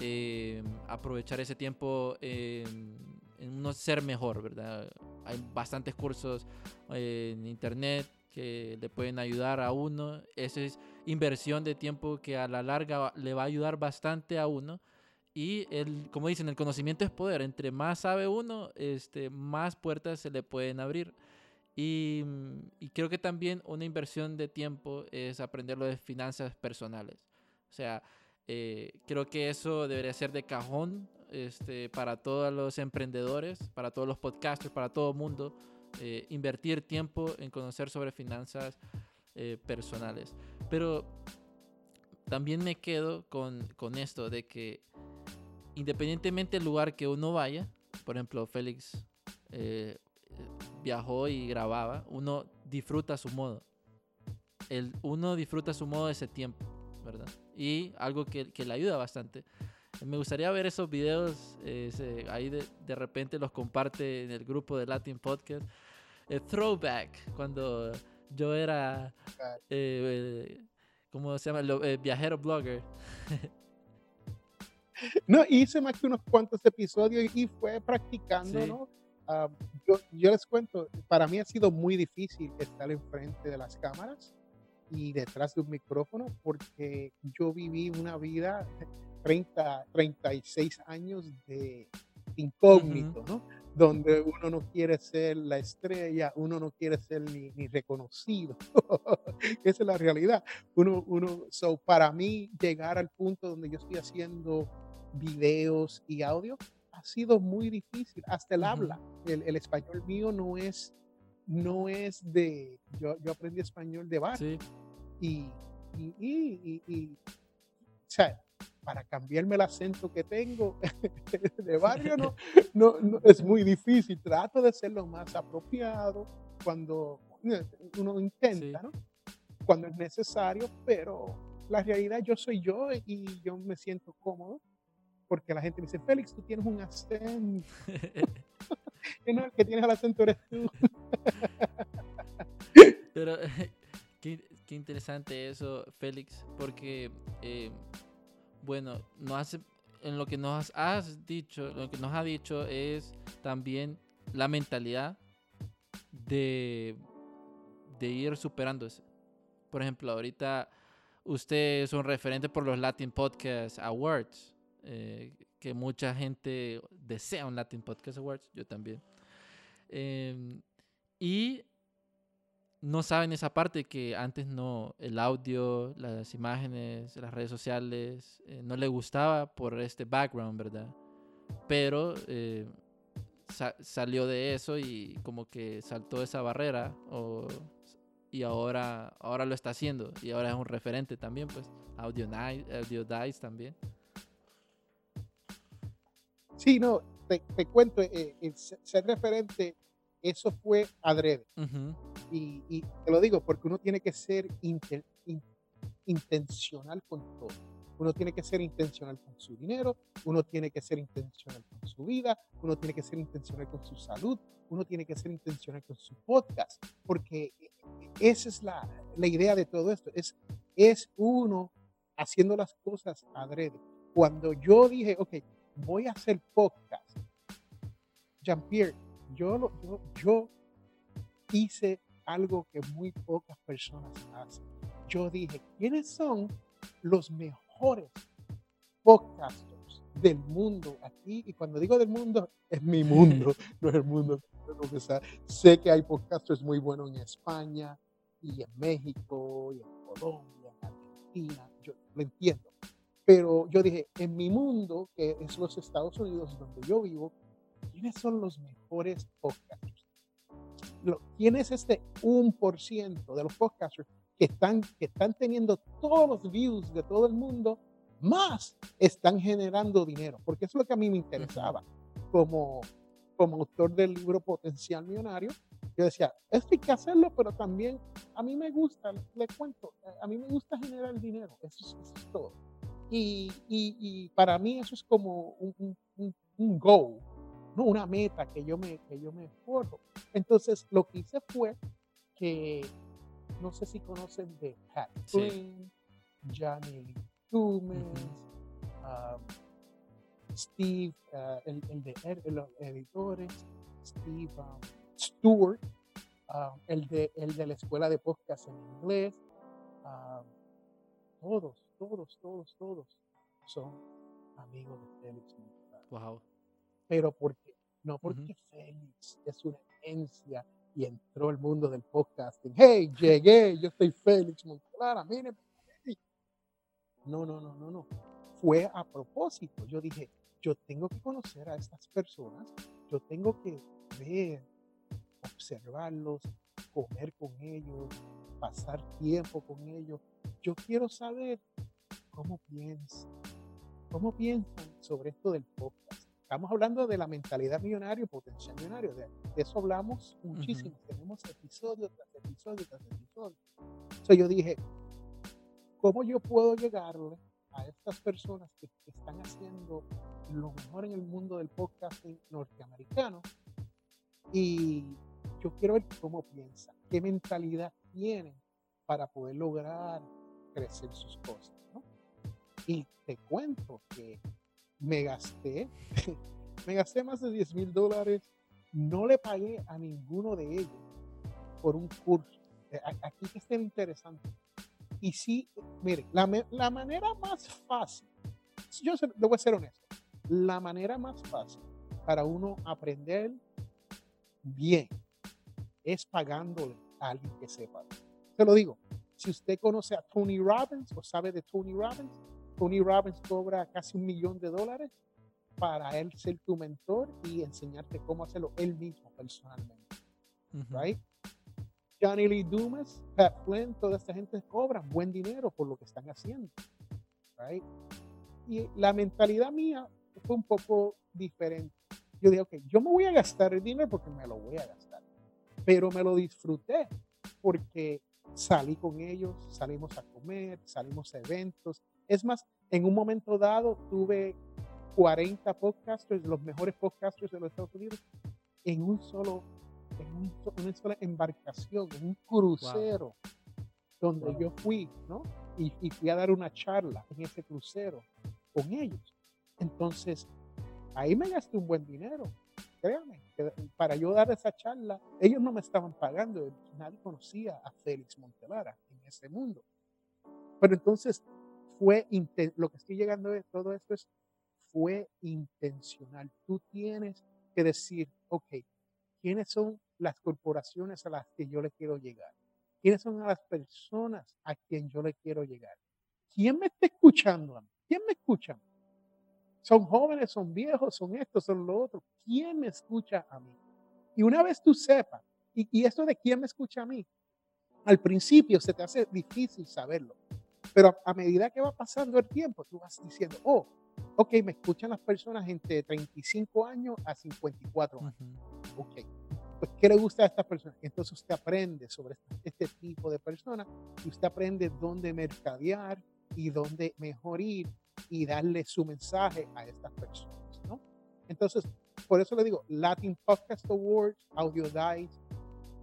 eh, aprovechar ese tiempo en, uno ser mejor, ¿verdad? Hay bastantes cursos eh, en internet que le pueden ayudar a uno. Esa es inversión de tiempo que a la larga le va a ayudar bastante a uno. Y el, como dicen, el conocimiento es poder. Entre más sabe uno, este, más puertas se le pueden abrir. Y, y creo que también una inversión de tiempo es aprender lo de finanzas personales. O sea, eh, creo que eso debería ser de cajón este, para todos los emprendedores, para todos los podcasters, para todo el mundo. Eh, invertir tiempo en conocer sobre finanzas eh, personales. Pero también me quedo con, con esto de que independientemente del lugar que uno vaya, por ejemplo, Félix eh, viajó y grababa, uno disfruta a su modo. El, uno disfruta a su modo ese tiempo, ¿verdad? Y algo que, que le ayuda bastante. Me gustaría ver esos videos, eh, ahí de, de, repente los comparte en el grupo de Latin Podcast. El throwback, cuando yo era, eh, ¿cómo se llama? Lo, viajero blogger. No, hice más que unos cuantos episodios y fue practicando, ¿no? Uh, yo, yo, les cuento, para mí ha sido muy difícil estar enfrente de las cámaras y detrás de un micrófono porque yo viví una vida 30, 36 años de incógnito, uh -huh. ¿no? Donde uno no quiere ser la estrella, uno no quiere ser ni, ni reconocido. Esa es la realidad. Uno, uno, so para mí llegar al punto donde yo estoy haciendo videos y audio ha sido muy difícil. Hasta el uh -huh. habla. El, el, español mío no es, no es de. Yo, yo aprendí español de barrio. Sí. Y, y, y, y, o sea, para cambiarme el acento que tengo de barrio no, no, no, es muy difícil. Trato de ser lo más apropiado cuando uno intenta, sí. ¿no? Cuando es necesario, pero la realidad yo soy yo y yo me siento cómodo porque la gente me dice, Félix, tú tienes un acento. y no, el que tienes el acento eres tú. Pero qué, qué, interesante eso, Félix, porque, eh, bueno, no hace, en lo que nos has dicho, lo que nos ha dicho es también la mentalidad de, de ir superándose. Por ejemplo, ahorita usted es un referente por los Latin Podcast Awards eh, que mucha gente desea un Latin Podcast Awards, yo también. Eh, y no saben esa parte que antes no, el audio, las imágenes, las redes sociales, eh, no le gustaba por este background, ¿verdad? Pero eh, sa salió de eso y como que saltó esa barrera y ahora, ahora lo está haciendo y ahora es un referente también, pues, Audio, Audio Dice también. Sí, no, te, cuento, eh, ser referente, eso fue adrede. Uh -huh. y, y, te lo digo porque uno tiene que ser inter, in, intencional con todo. Uno tiene que ser intencional con su dinero, uno tiene que ser intencional con su vida, uno tiene que ser intencional con su salud, uno tiene que ser intencional con su podcast, porque esa es la, la idea de todo esto, es, es uno haciendo las cosas adrede. Cuando yo dije, ok, voy a hacer podcast. Jean-Pierre, yo, yo, yo hice algo que muy pocas personas hacen. Yo dije, ¿quiénes son los mejores podcasters del mundo aquí? Y cuando digo del mundo, es mi mundo, no es el mundo. Sé que hay podcasters muy buenos en España y en México y en Colombia, en Argentina, yo lo entiendo. Pero yo dije, en mi mundo, que es los Estados Unidos donde yo vivo, ¿quiénes son los mejores podcasters? ¿Quién es este 1% de los podcasters que están, que están teniendo todos los views de todo el mundo, más están generando dinero? Porque eso es lo que a mí me interesaba como, como autor del libro Potencial Millonario. Yo decía, esto hay que hacerlo, pero también a mí me gusta, le cuento, a mí me gusta generar dinero, eso es, eso es todo. Y, y, y, para mí eso es como un, un, un goal, ¿no? una meta que yo, me, que yo me. Entonces, lo que hice fue que, no sé si conocen de Pat Flynn, sí. Johnny uh -huh. um, Steve, uh, el, el, de el, los editores, Steve um, Stewart, uh, el, de, el de la escuela de podcast en inglés, todos, todos, todos, todos son amigos de Félix. Wow. Pero ¿por qué? No porque uh -huh. Félix es una agencia y entró al mundo del podcasting. Hey, llegué, yo soy Félix Montelara, miren. No, no, no, no, no. Fue a propósito. Yo dije, yo tengo que conocer a estas personas, yo tengo que ver, observarlos, comer con ellos, pasar tiempo con ellos. Yo quiero saber cómo piensan, cómo piensan sobre esto del podcast. Estamos hablando de la mentalidad millonaria, potencial millonario. De, eso hablamos muchísimo. Tenemos episodio tras episodio tras episodio. Entonces yo dije, ¿cómo yo puedo llegarle a estas personas que, están haciendo lo mejor en el mundo del podcasting norteamericano? Y yo quiero ver cómo piensan, qué mentalidad tienen para poder lograr crecer sus cosas. Y te cuento que me gasté, me gasté más de 10 mil dólares, no le pagué a ninguno de ellos por un curso. Eh, aquí que está interesante. Y sí, mire, la, la manera más fácil, yo voy a ser honesto, la manera más fácil para uno aprender bien es pagándole a alguien que sepa. Se lo digo, si usted conoce a Tony Robbins o sabe de Tony Robbins, Tony Robbins cobra casi un millón de dólares para él ser tu mentor y enseñarte cómo hacerlo él mismo personalmente. Right? Johnny Lee Dumas, Pat Flynn, toda esta gente cobra buen dinero por lo que están haciendo. Right? Y la mentalidad mía fue un poco diferente. Yo dije, ok, yo me voy a gastar el dinero porque me lo voy a gastar. Pero me lo disfruté porque salí con ellos, salimos a comer, salimos a eventos. Es más, en un momento dado tuve 40 podcasters, los mejores podcasters de los Estados Unidos, en un solo, en una sola embarcación, en un crucero, donde yo fui, ¿no? Y, y, fui a dar una charla en ese crucero con ellos. Entonces, ahí me gasté un buen dinero. Créanme, para yo dar esa charla, ellos no me estaban pagando, nadie conocía a Félix Montelara en ese mundo. Pero entonces fue, lo que estoy llegando de todo esto es, fue intencional. Tú tienes que decir, ok, ¿quiénes son las corporaciones a las que yo le quiero llegar? ¿Quiénes son las personas a quien yo le quiero llegar? ¿Quién me está escuchando a mí? ¿Quién me escucha? Son jóvenes, son viejos, son estos, son lo otro. ¿Quién me escucha a mí? Y una vez tú sepas, y, y esto de quién me escucha a mí, al principio se te hace difícil saberlo. Pero a, medida que va pasando el tiempo, tú vas diciendo, oh, ok, me escuchan las personas entre 35 años a 54 años. Ok, pues, ¿qué le gusta a estas personas? Entonces usted aprende sobre este, este tipo de personas y usted aprende dónde mercadear y dónde mejor ir y darle su mensaje a estas personas, ¿no? Entonces, por eso le digo, Latin Podcast Awards, Audio Dice,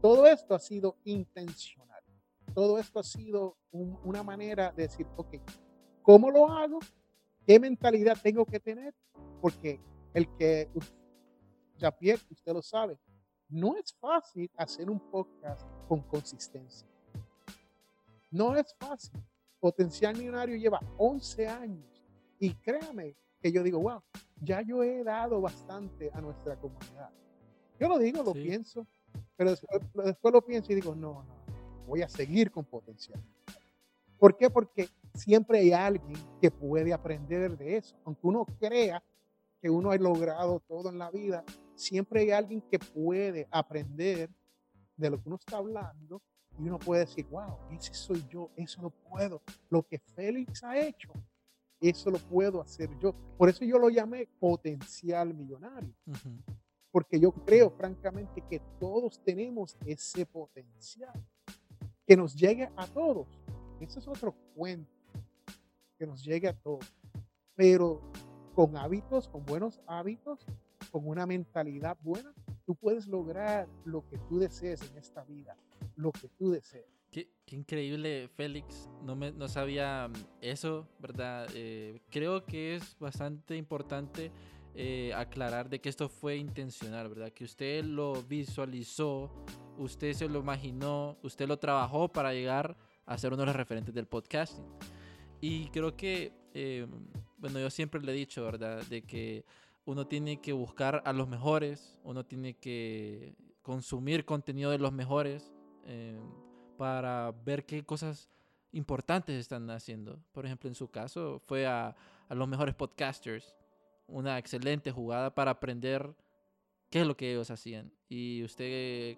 todo esto ha sido intencional. Todo esto ha sido una manera de decir, ok, ¿cómo lo hago? ¿Qué mentalidad tengo que tener? Porque el que, ya Pierre, usted lo sabe, no es fácil hacer un podcast con consistencia. No es fácil. Potencial Millonario lleva 11 años y créame que yo digo, wow, ya yo he dado bastante a nuestra comunidad. Yo lo digo, lo pienso, pero después, lo pienso y digo, no, no, voy a seguir con potencial. ¿Por qué? Porque siempre hay alguien que puede aprender de eso. Aunque uno crea que uno ha logrado todo en la vida, siempre hay alguien que puede aprender de lo que uno está hablando y uno puede decir, wow, ese soy yo, eso lo puedo. Lo que Félix ha hecho, eso lo puedo hacer yo. Por eso yo lo llamé potencial millonario. Porque yo creo francamente que todos tenemos ese potencial. Que nos llegue a todos. Ese es otro cuento. Que nos llegue a todos. Pero con hábitos, con buenos hábitos, con una mentalidad buena, tú puedes lograr lo que tú desees en esta vida. Lo que tú desees. Qué, increíble, Félix. No, me, no sabía mm, eso, ¿verdad? Eh, creo que es bastante importante eh, aclarar de que esto fue intencional, ¿verdad? Que usted lo visualizó, usted se lo imaginó, usted lo trabajó para llegar a ser uno de los referentes del podcasting. Y creo que, eh, bueno, yo siempre le he dicho, ¿verdad? De que uno tiene que buscar a los mejores, uno tiene que consumir contenido de los mejores para ver qué cosas importantes están haciendo. Por ejemplo, en su caso, fue a, los mejores podcasters. Una excelente jugada para aprender qué es lo que ellos hacían. Y usted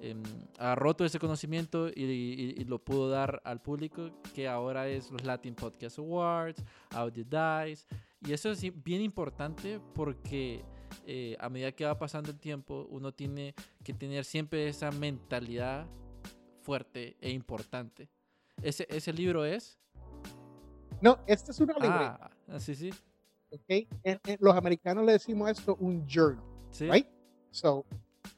em, agarró todo ese conocimiento y, y- y lo pudo dar al público, que ahora es los Latin Podcast Awards, Audio Dice. Y eso es bien importante porque eh, a medida que va pasando el tiempo, uno tiene que tener siempre esa mentalidad fuerte e importante. Ese, ese libro es... No, esta es una libreta, Ah, sí, sí. ¿Ok? En- en- los americanos le decimos esto un journal, Sí. right? So,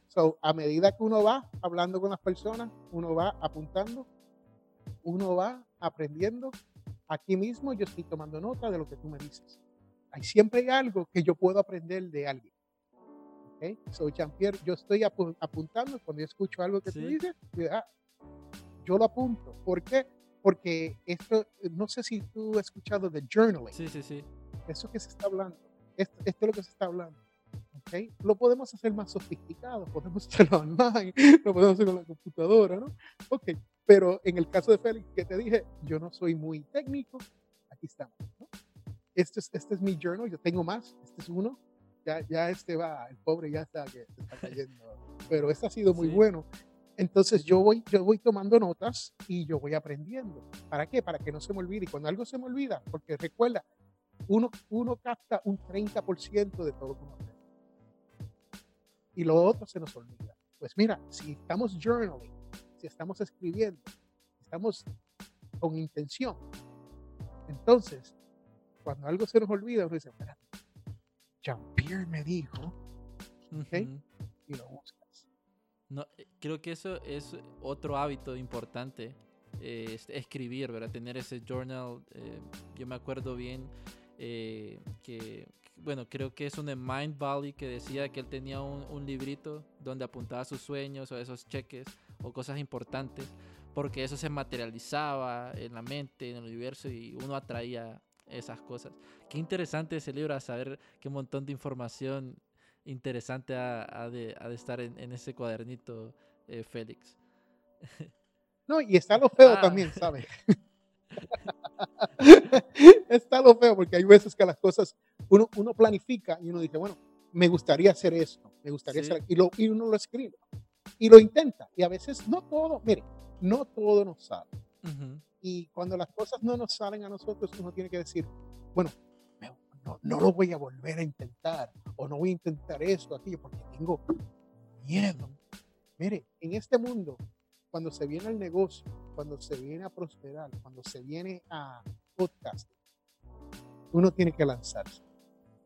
so, a medida que uno va hablando con las personas, uno va apuntando, uno va aprendiendo. Aquí mismo yo estoy tomando nota de lo que tú me dices. Hay siempre hay algo que yo puedo aprender de alguien. ¿ok? So, Jean-Pierre, yo estoy apu- apuntando cuando yo escucho algo que tú Sí. dices, yo, ah, yo lo apunto. ¿Por qué? Porque esto, no sé si tú has escuchado de journaling Sí, sí, sí. Eso que se está hablando, esto, esto es lo que se está hablando. ¿ok? Lo podemos hacer más sofisticado, podemos hacerlo online, lo podemos hacer con la computadora, ¿no? Ok, pero en el caso de Félix, que te dije, yo no soy muy técnico, aquí estamos. ¿no? Este, es, este es mi journal, yo tengo más, este es uno, ya, ya este va, el pobre ya está, que se está cayendo, pero este ha sido muy Sí. bueno. Entonces yo voy, yo voy tomando notas y yo voy aprendiendo. ¿Para qué? Para que no se me olvide. Y cuando algo se me olvida, porque recuerda, uno, uno capta un 30% de todo lo que uno aprende. Y lo otro se nos olvida. Pues mira, si estamos journaling, si estamos escribiendo, estamos con intención, entonces, cuando algo se nos olvida, uno dice, espérate, Jean-Pierre me dijo, Ok. Ujú. y lo buscas. No, eh, creo que eso es otro hábito importante, eh, es- escribir, ¿verdad? Tener ese journal. eh, yo me acuerdo bien eh, que, bueno, creo que es un Mind Valley que decía que él tenía un, un librito donde apuntaba sus sueños o esos cheques o cosas importantes, porque eso se materializaba en la mente, en el universo y uno atraía esas cosas. Qué interesante ese libro, a saber qué montón de información interesante ha, de, de estar en, en ese cuadernito, eh, Félix. No, y está lo feo Ah. también, ¿sabes? está lo feo, porque hay veces que las cosas, uno, uno planifica y uno dice, bueno, me gustaría hacer esto, me gustaría Sí. hacer, y, lo, y uno lo escribe, y lo intenta, y a veces no todo, mire, no todo nos sale. Y cuando las cosas no nos salen a nosotros, uno tiene que decir, bueno, no, no lo voy a volver a intentar, o no voy a intentar esto, aquello, porque tengo miedo. Mire, en este mundo, cuando se viene al negocio, cuando se viene a prosperar, cuando se viene a podcast, uno tiene que lanzarse.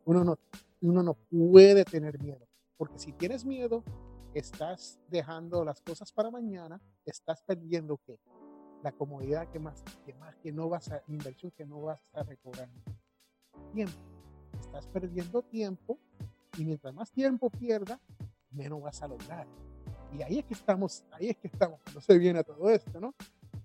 Uno no, uno no puede tener miedo, porque si tienes miedo, estás dejando las cosas para mañana, estás perdiendo qué? La comodidad que más, que más, que no vas a, inversión que no vas a recobrar. Tiempo. Estás perdiendo tiempo y mientras más tiempo pierda, menos vas a lograr. Y ahí es que estamos, ahí es que estamos cuando se viene a todo esto, ¿no?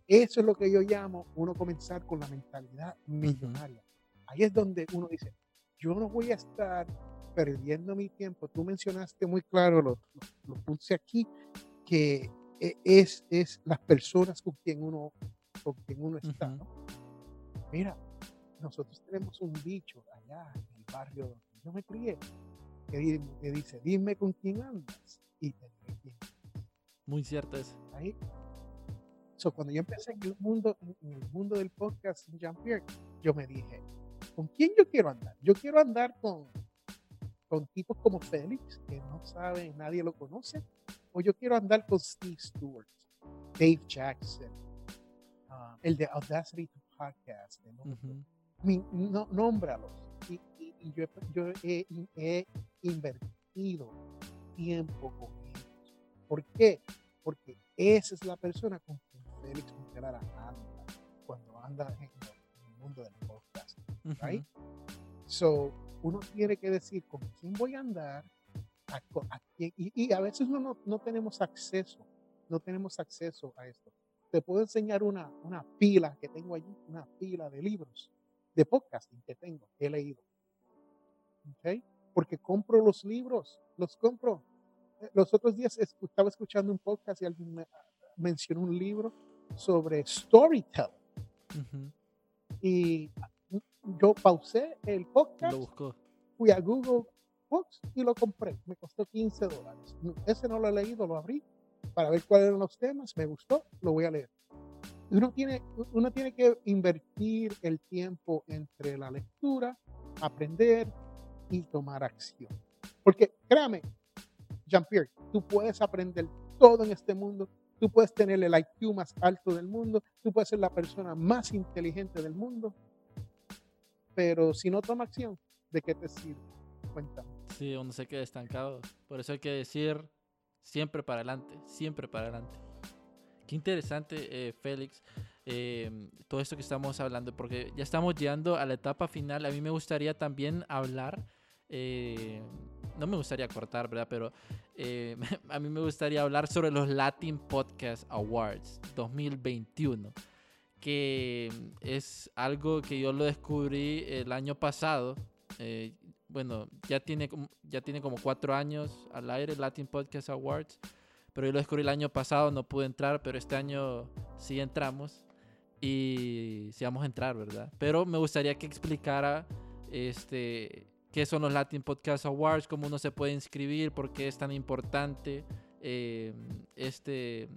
Eso es lo que yo llamo uno comenzar con la mentalidad millonaria. Ahí es donde uno dice, yo no voy a estar perdiendo mi tiempo. Tú mencionaste muy claro, lo, lo, lo puse aquí, que e- es, es las personas con quien uno, con quien uno está. ¿no? Mira, nosotros tenemos un dicho allá en el barrio donde yo me crié, que dice, dime con quién andas y te Muy cierto eso. ahí. So, cuando yo empecé en el mundo, en el mundo del podcast Jean-Pierre, yo me dije, ¿con quién yo quiero andar? Yo quiero andar con, con tipos como Félix, que no sabe, nadie lo conoce, o yo quiero andar con Steve Stewart, Dave Jackson, ah, el de Audacity to Podcast. Mi- no, nómbralos. Y, y- y yo, yo he, he invertido tiempo con. ¿Por qué? Porque esa es la persona con quien Félix Contreras anda cuando anda en, el mundo del podcast. Right? So, uno tiene que decir con quién voy a andar, a, co- a quién- y, y a veces uno no, no tenemos acceso, no tenemos acceso a esto. Te puedo enseñar una, una pila que tengo allí, una pila de libros de podcasting que tengo, que he leído. ¿Ok? Porque compro los libros, los compro. Eh, Los otros días estaba escuchando un podcast y alguien me- mencionó un libro sobre storytelling. Y yo pausé el podcast Lo fui a Google Books y lo compré. Me costó 15 dólares. Ese no lo he leído, lo abrí para ver cuáles eran los temas, me gustó, lo voy a leer. Uno tiene, uno tiene que invertir el tiempo entre la lectura, aprender y tomar acción. Porque créame, Jean-Pierre, tú puedes aprender todo en este mundo, tú puedes tener el IQ más alto del mundo, tú puedes ser la persona más inteligente del mundo, pero si no toma acción, ¿de qué te sirve? Cuéntame. Sí, uno se queda estancado. Por eso hay que decir siempre para adelante, siempre para adelante. Qué interesante, eh, Félix, eh, todo esto que estamos hablando, porque ya estamos llegando a la etapa final. A mí me gustaría también hablar, eh, no me gustaría cortar, ¿verdad? Pero a mí me gustaría hablar sobre los Latin Podcast Awards 2021 que es algo que yo lo descubrí el año pasado. Eh, bueno, ya tiene, ya tiene como cuatro años al aire Latin Podcast Awards, pero yo lo descubrí el año pasado, no pude entrar, pero este año sí entramos y sí vamos a entrar, ¿verdad? Pero me gustaría que explicara este, qué son los Latin Podcast Awards, cómo uno se puede inscribir, por qué es tan importante eh, este,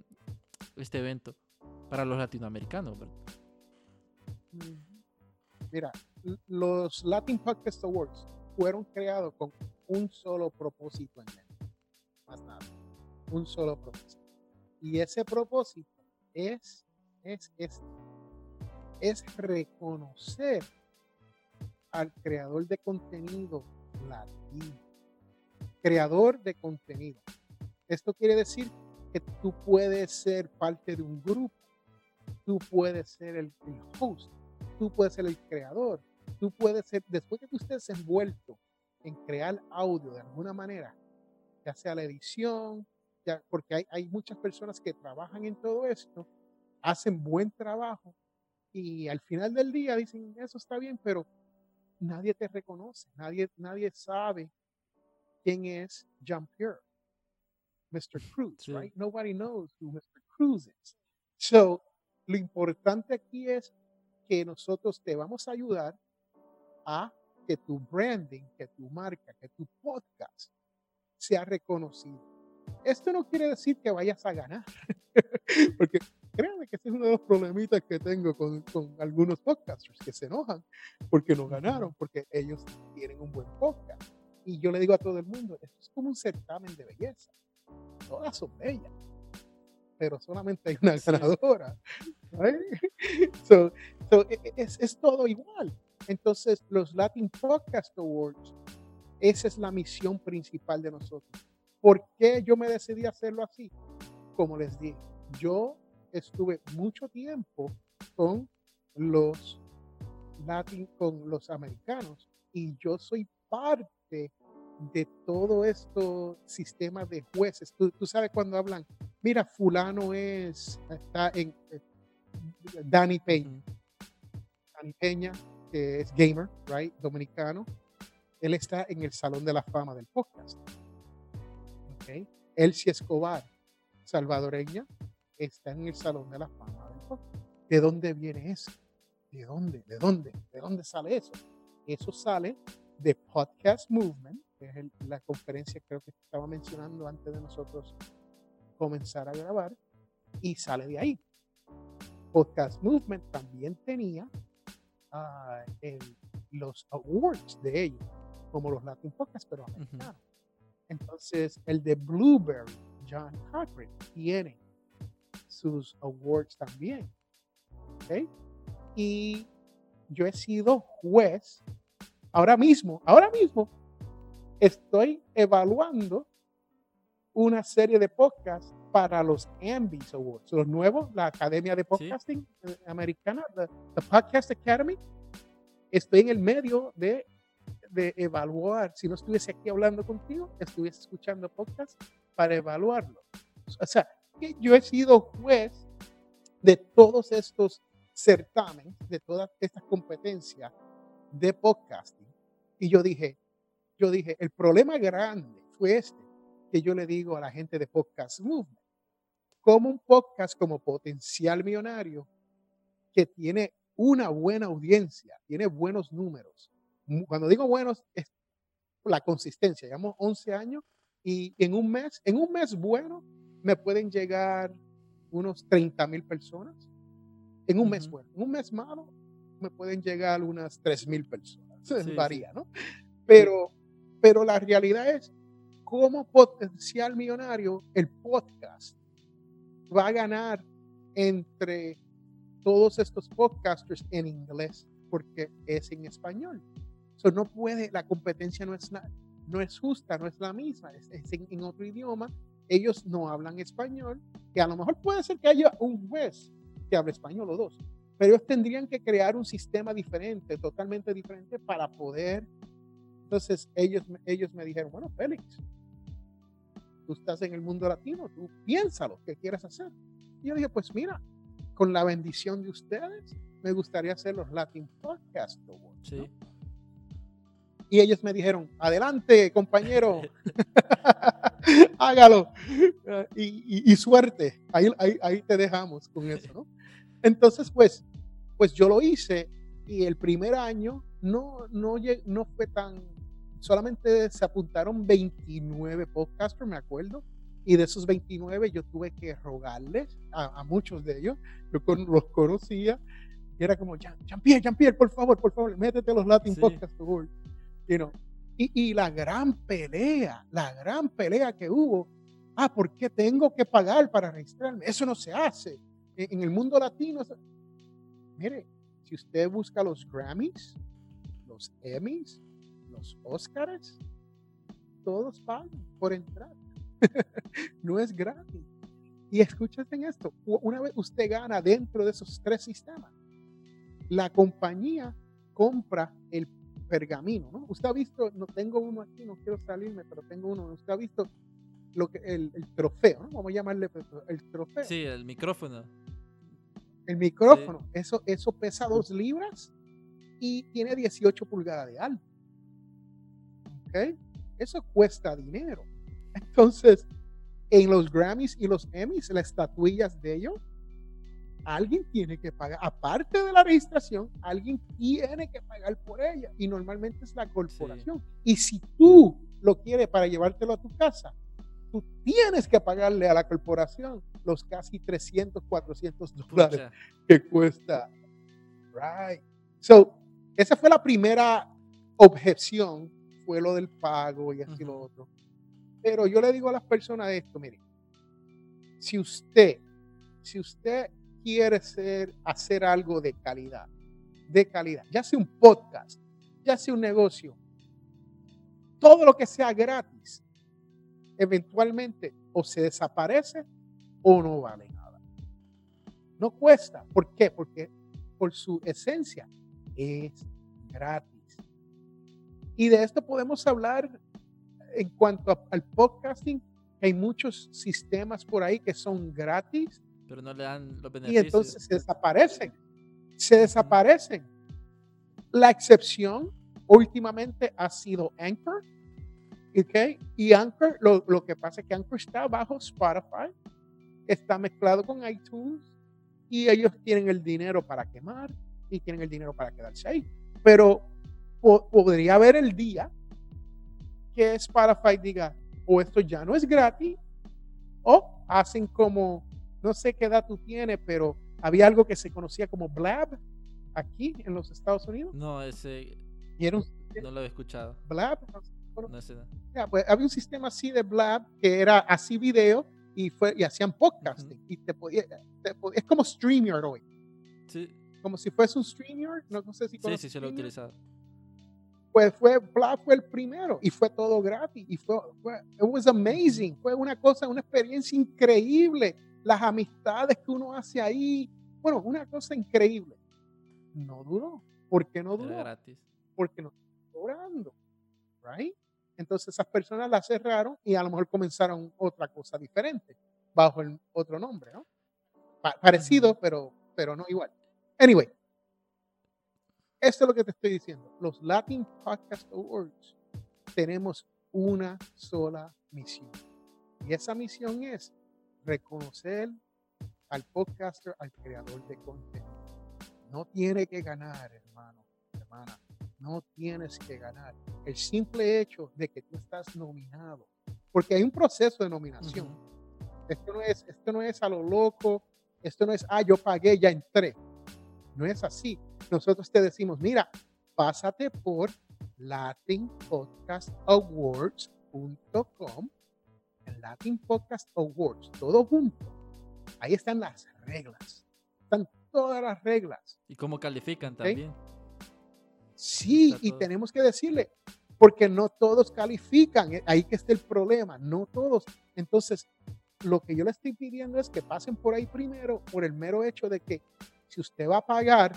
este evento para los latinoamericanos. Mira, los Latin Podcast Awards fueron creados con un solo propósito en mente, más nada, un solo propósito. Y ese propósito es, es este, es reconocer al creador de contenido latino, creador de contenido. Esto quiere decir que tú puedes ser parte de un grupo. Tú puedes ser el, host, tú puedes ser el creador, tú puedes ser, después que tú estés envuelto en crear audio de alguna manera, ya sea la edición, porque hay, hay muchas personas que trabajan en todo esto, hacen buen trabajo y al final del día dicen, eso está bien, pero nadie te reconoce, nadie, nadie sabe quién es Jean-Pierre, Mr. Cruz, right? Nobody knows who Mr. Cruz is. So, lo importante aquí es que nosotros te vamos a ayudar a que tu branding, que tu marca, que tu podcast sea reconocido. Esto no quiere decir que vayas a ganar, porque créanme que ese es uno de los problemitas que tengo con, con, algunos podcasters que se enojan porque no ganaron, porque ellos tienen un buen podcast. Y yo le digo a todo el mundo, esto es como un certamen de belleza. Todas son bellas pero solamente hay una ganadora. So, e, e, es, es, todo igual. Entonces, los Latin Podcast Awards, esa es la misión principal de nosotros. ¿Por qué yo me decidí a hacerlo así? Como les dije, yo estuve mucho tiempo con los Latin, con los americanos, y yo soy parte de todo esto sistema de jueces. Tú, tú sabes cuando hablan mira, fulano es, está en eh, Danny Peña. Danny Peña, que es gamer, right, dominicano. Él está en el Salón de la Fama del podcast. Okay. Elsie Escobar, salvadoreña, está en el Salón de la Fama del podcast. ¿De dónde viene eso? ¿De dónde? ¿De dónde? ¿De dónde sale eso? Eso sale de Podcast Movement, que es la conferencia creo que estaba mencionando antes de nosotros comenzar a grabar y sale de ahí. Podcast Movement también tenía ah, los awards de ellos, como los Latin Podcasts, pero americanos. Entonces, el de Blueberry, John Cochran, tiene sus awards también. ¿okay? Y yo he sido juez. Ahora mismo, ahora mismo, estoy evaluando una serie de podcasts para los Ambis Awards, los nuevos, la Academia de Podcasting eh, Americana, the, Podcast Academy. Estoy en el medio de, de evaluar, si no estuviese aquí hablando contigo, estuviese escuchando podcast para evaluarlo. O sea, yo he sido juez de todos estos certámenes, de todas estas competencias de podcasting. Y yo dije, yo dije, el problema grande fue este que yo le digo a la gente de Podcast Movement. Como un podcast como Potencial Millonario, que tiene una buena audiencia, tiene buenos números. Cuando digo buenos, es la consistencia. Llevamos 11 años y en un mes, en un mes bueno, me pueden llegar unos 30 mil personas. En un mes bueno, en un mes malo, me pueden llegar unas 3 mil personas. Sí, Varía, ¿no? Pero, pero la realidad es, como potencial millonario, el podcast va a ganar entre todos estos podcasters en inglés, porque es en español. So, no puede, la competencia no es, no es justa, no es la misma, es, es en, en otro idioma. Ellos no hablan español, que a lo mejor puede ser que haya un juez que hable español o dos, pero ellos tendrían que crear un sistema diferente, totalmente diferente para poder. Entonces ellos, me- ellos me dijeron, bueno, Félix, tú estás en el mundo latino, tú piénsalo, ¿qué quieres hacer? Y yo dije, pues mira, con la bendición de ustedes, me gustaría hacer los Latin Podcast Awards. ¿no? Sí. Y ellos me dijeron, adelante, compañero, hágalo. Y, y- y suerte, ahí, ahí, ahí te dejamos con eso, ¿no? Entonces, pues, pues yo lo hice y el primer año no, no, no fue tan, solamente se apuntaron 29 podcasters, me acuerdo, y de esos 29 yo tuve que rogarles a, a muchos de ellos, yo con- los conocía, y era como, Jean- Jean-Pierre, Jean-Pierre, por favor, por favor, métete a los Latin Sí. Podcast Awards. You know, y, y la gran pelea, la gran pelea que hubo, ah, ¿por qué tengo que pagar para registrarme? Eso no se hace. En, en el mundo latino, eso- mire, si usted busca los Grammys, los Emmys, los Oscars, todos pagan por entrar. no es gratis. Y escúchate esto, u- una vez usted gana dentro de esos tres sistemas, la compañía compra el pergamino, ¿no? Usted ha visto, no tengo uno aquí, no quiero salirme, pero tengo uno, usted ha visto lo que, el, el trofeo, ¿no? Vamos a llamarle pues, el trofeo. Sí, el micrófono. El micrófono, eso, eso pesa dos libras y tiene 18 pulgadas de alto. ¿Ok? Eso cuesta dinero. Entonces, en los Grammys y los Emmys, las estatuillas de ellos, alguien tiene que pagar. Aparte de la registración, alguien tiene que pagar por ella. Y normalmente es la corporación. Y si tú lo quieres para llevártelo a tu casa, tú tienes que pagarle a la corporación los casi 300, 400 dólares Pucha. que cuesta. Right. So, esa fue la primera objeción, fue lo del pago y así lo otro. Pero yo le digo a las personas esto, mire, si usted, si usted quiere ser, hacer algo de calidad, de calidad, ya sea un podcast, ya sea un negocio, todo lo que sea gratis, eventualmente o se desaparece o no vale nada. No cuesta. ¿Por qué? Porque por su esencia es gratis. Y de esto podemos hablar en cuanto a- al podcasting. Hay muchos sistemas por ahí que son gratis Pero no le dan los y beneficios. entonces se desaparecen. Se desaparecen. La excepción últimamente ha sido Anchor. ¿ok? Y Anchor, lo, lo que pasa es que Anchor está bajo Spotify, está mezclado con iTunes y ellos tienen el dinero para quemar y tienen el dinero para quedarse ahí. Pero po- podría haber el día que Spotify diga, o esto ya no es gratis, o hacen como, no sé qué edad tú tienes, pero había algo que se conocía como Blab aquí en los Estados Unidos. No, ese Y era un no lo he escuchado. Blab. No sé. ya, pues, había un sistema así de Blab que era así video y, fue, y hacían podcasting. Y te podía, te podía- es como StreamYard hoy. Sí, Como si fuese un StreamYard. No, no sé si sí, conoces sí, se lo he utilizado. Pues fue, Blab fue el primero y fue todo gratis. Y fue, fue, it was amazing. Fue una cosa, una experiencia increíble. Las amistades que uno hace ahí. Bueno, una cosa increíble. No duró. ¿Por qué no Era duró? gratis. porque no están cobrando, right? Entonces esas personas la cerraron y a lo mejor comenzaron otra cosa diferente bajo el otro nombre, ¿no? Pa- parecido, pero, pero no igual. Anyway, esto es lo que te estoy diciendo. Los Latin Podcast Awards tenemos una sola misión. Y esa misión es reconocer al podcaster, al creador de contenido. No tiene que ganar, hermano, hermana. No tienes que ganar. El simple hecho de que tú estás nominado, porque hay un proceso de nominación. Esto no es, esto no es a lo loco, esto no es, ah, yo pagué, ya entré. No es así. Nosotros te decimos, mira, pásate por latinpodcastawards.com, Latin Podcast Awards, todo junto. Ahí están las reglas. Están todas las reglas. ¿Y cómo califican también? Sí, y tenemos que decirle, porque no todos califican. Eh, ahí que está el problema, no todos. Entonces, lo que yo le estoy pidiendo es que pasen por ahí primero por el mero hecho de que si usted va a pagar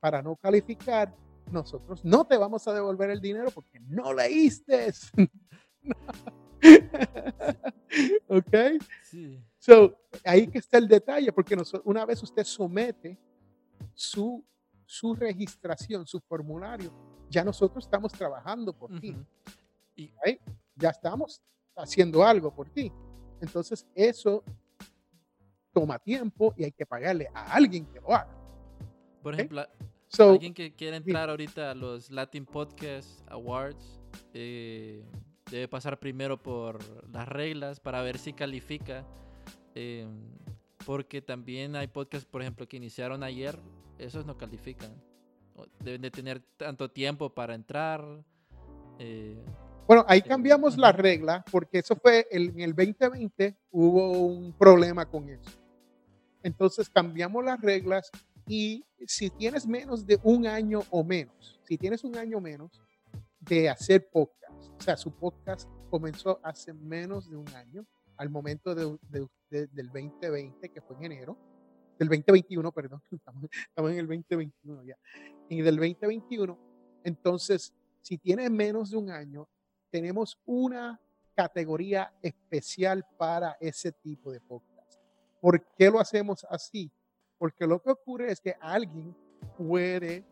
para no calificar, nosotros no te vamos a devolver el dinero porque no leíste. ¿Ok? Sí. So, ahí que está el detalle, porque una vez usted somete su, su registración, su formulario, ya nosotros estamos trabajando por ti. Y ya estamos haciendo algo por ti. Entonces, eso toma tiempo y hay que pagarle a alguien que lo haga. Por ejemplo, alguien que quiere entrar ahorita a los Latin Podcast Awards eh, debe pasar primero por las reglas para ver si califica. Eh, porque también hay podcasts, por ejemplo, que iniciaron ayer, esos no califican deben de tener tanto tiempo para entrar. Eh, bueno, ahí cambiamos la regla porque eso fue en el 2020 hubo un problema con eso. Entonces cambiamos las reglas y si tienes menos de un año o menos, si tienes un año menos de hacer podcast, o sea, su podcast comenzó hace menos de un año, al momento de, del 2020, que fue en enero, del 2021, perdón, estamos, estamos en el 2021 ya y del 2021. Entonces, si tiene menos de un año, tenemos una categoría especial para ese tipo de podcast. ¿Por qué lo hacemos así? Porque lo que ocurre es que alguien puede,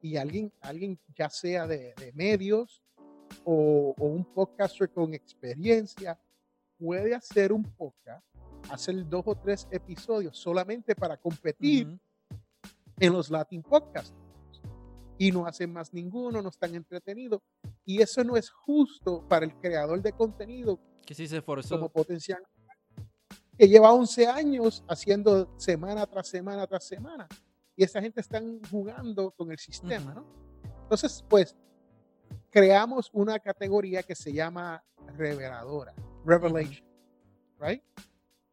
y alguien, alguien ya sea de, medios o, un podcaster con experiencia, puede hacer un podcast, hacer dos o tres episodios solamente para competir en los Latin Podcasts y no hacen más ninguno, no están entretenidos. Y eso no es justo para el creador de contenido. Que sí se esforzó. Como potencial. Que lleva 11 años haciendo semana tras semana tras semana. Y esa gente están jugando con el sistema, ¿no? Entonces, pues, creamos una categoría que se llama reveladora, revelation, right?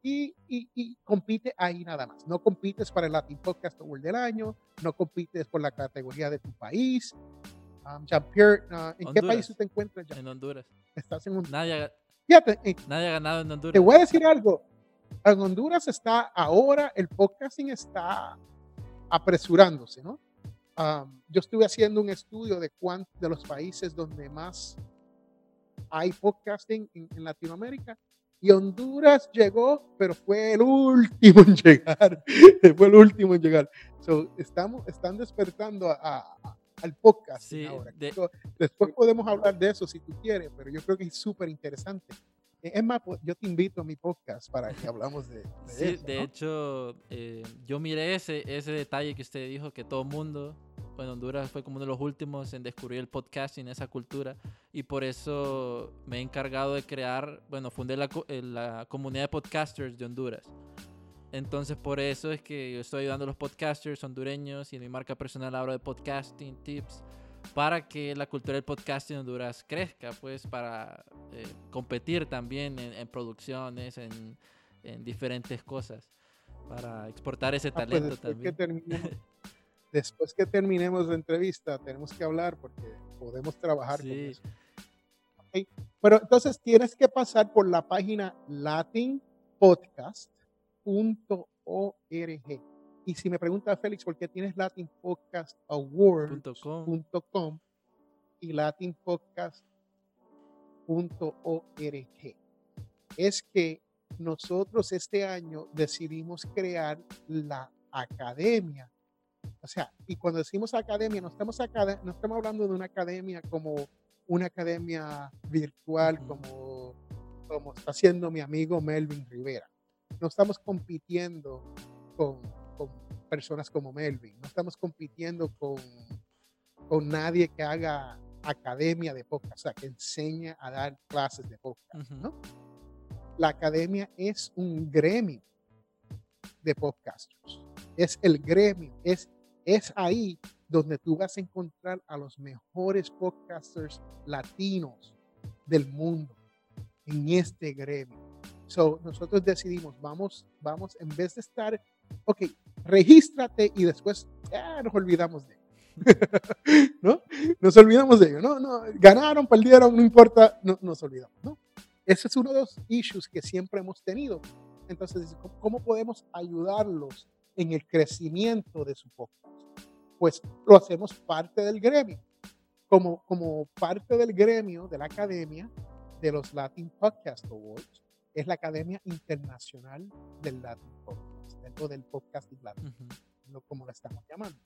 y, y, compite ahí nada más. No compites para el Latin Podcast Award del año, no compites por la categoría de tu país. Um, Jean-Pierre, uh, ¿en qué país te encuentras? En Honduras. Estás en Honduras. Nadie, Fíjate, nadie ha ganado en Honduras. Te voy a decir algo. En Honduras está ahora, el podcasting está apresurándose, ¿no? Um, yo estuve haciendo un estudio de, de los países donde más hay podcasting en, en Latinoamérica y Honduras llegó, pero fue el último en llegar. fue el último en llegar. So, estamos, están despertando a, al podcast ahora. después podemos hablar de eso si tú quieres, pero yo creo que es súper interesante. Es más, pues, yo te invito a mi podcast para que hablamos de, de sí, De hecho, eh, yo miré ese, ese detalle que usted dijo, que todo mundo bueno, Honduras fue como uno de los últimos en descubrir el podcasting, esa cultura, y por eso me he encargado de crear, bueno, fundé la, eh, la comunidad de podcasters de Honduras. Entonces, por eso es que yo estoy ayudando a los podcasters hondureños y en mi marca personal hablo de podcasting tips para que la cultura del podcasting en Honduras crezca, pues para eh, competir también en, producciones, en, en, diferentes cosas, para exportar ese ah, pues, talento también. después que terminemos la entrevista, tenemos que hablar porque podemos trabajar con eso. Pero entonces tienes que pasar por la página latinpodcast.org. Y si me pregunta Félix, ¿por qué tienes latinpodcastawards.com y latinpodcast.org? Es que nosotros este año decidimos crear la academia o sea, y cuando decimos academia, no estamos, no estamos hablando de una academia como una academia virtual, como, como está haciendo mi amigo Melvin Rivera. No estamos compitiendo con, con personas como Melvin, no estamos compitiendo con, con nadie que haga academia de podcast, o sea, que enseña a dar clases de podcast, ¿no? la academia es un gremio de podcasters. Es el gremio, es, es ahí donde tú vas a encontrar a los mejores podcasters latinos del mundo en este gremio. So, nosotros decidimos, vamos, vamos, en vez de estar, ok, regístrate y después nos olvidamos de ello. ¿No? Nos olvidamos de ello. No, no, ganaron, perdieron, no importa, no, nos olvidamos. ¿no? Ese es uno de los issues que siempre hemos tenido. Entonces, ¿cómo podemos ayudarlos en el crecimiento de su podcast? Pues lo hacemos parte del gremio. Como, como parte del gremio de la academia de los Latin Podcast Awards, es la Academia Internacional del Latin Podcast, o del podcasting latino, como la estamos llamando.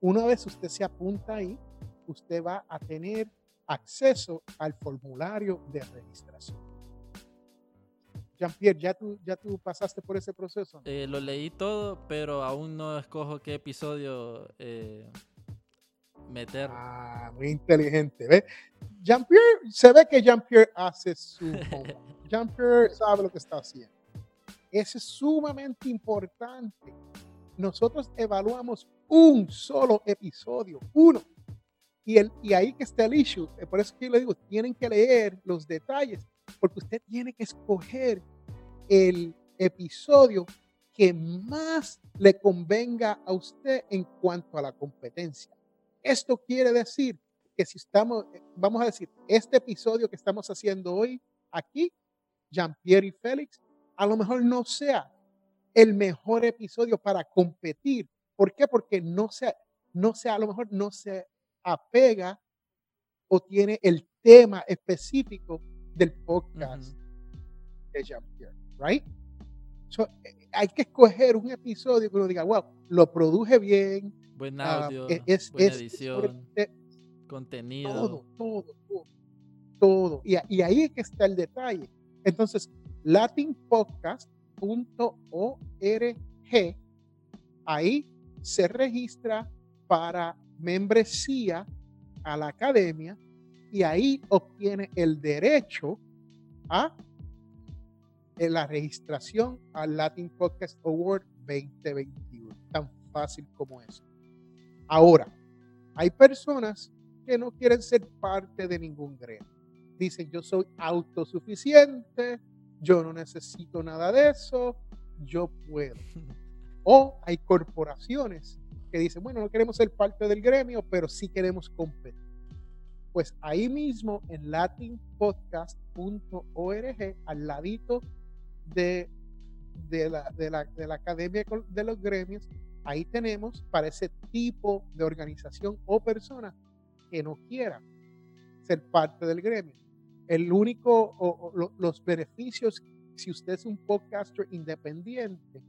Una vez usted se apunta ahí, usted va a tener acceso al formulario de registración. Jean-Pierre, ¿ya tú, ¿ya tú pasaste por ese proceso? Eh, lo leí todo, pero aún no escojo qué episodio eh, meter. Ah, muy inteligente. Jean-Pierre, se ve que Jean-Pierre hace su Jean-Pierre sabe lo que está haciendo. Eso es sumamente importante. Nosotros evaluamos un solo episodio, uno. Y, el, y ahí que está el issue. Eh, por eso que yo le digo, tienen que leer los detalles porque usted tiene que escoger el episodio que más le convenga a usted en cuanto a la competencia. Esto quiere decir que si estamos, vamos a decir, este episodio que estamos haciendo hoy aquí, Jean-Pierre y Félix, a lo mejor no sea el mejor episodio para competir. ¿Por qué? Porque no se, no se, a lo mejor no se apega o tiene el tema específico del podcast de Jean-Pierre, right? Eh, hay que escoger un episodio que uno diga, wow, lo produje bien. Buen ah, audio, e, es, buena edición, contenido. Todo, todo, todo. todo. Y, y, ahí es que está el detalle. Entonces, latinpodcast.org, ahí se registra para membresía a la academia y ahí obtiene el derecho a la registración al Latin Podcast Award 2021. Tan fácil como eso. Ahora, hay personas que no quieren ser parte de ningún gremio. Dicen, yo soy autosuficiente, yo no necesito nada de eso, yo puedo. O hay corporaciones que dicen, bueno, no queremos ser parte del gremio, pero sí queremos competir pues ahí mismo en latinpodcast.org, al ladito de, de, la, de, la, de la Academia de los Gremios, ahí tenemos para ese tipo de organización o persona que no quiera ser parte del gremio. El único, o, los beneficios, si usted es un podcaster independiente,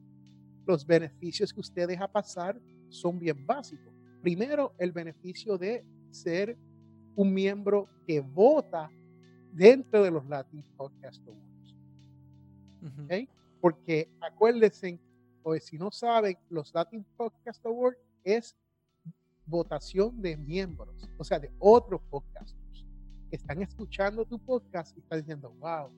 los beneficios que usted deja pasar son bien básicos. Primero, el beneficio de ser un miembro que vota dentro de los Latin Podcast Awards. Porque acuérdense, o si no saben, los Latin Podcast Awards es votación de miembros, o sea, de otros podcasters que están escuchando tu podcast y están diciendo, wow,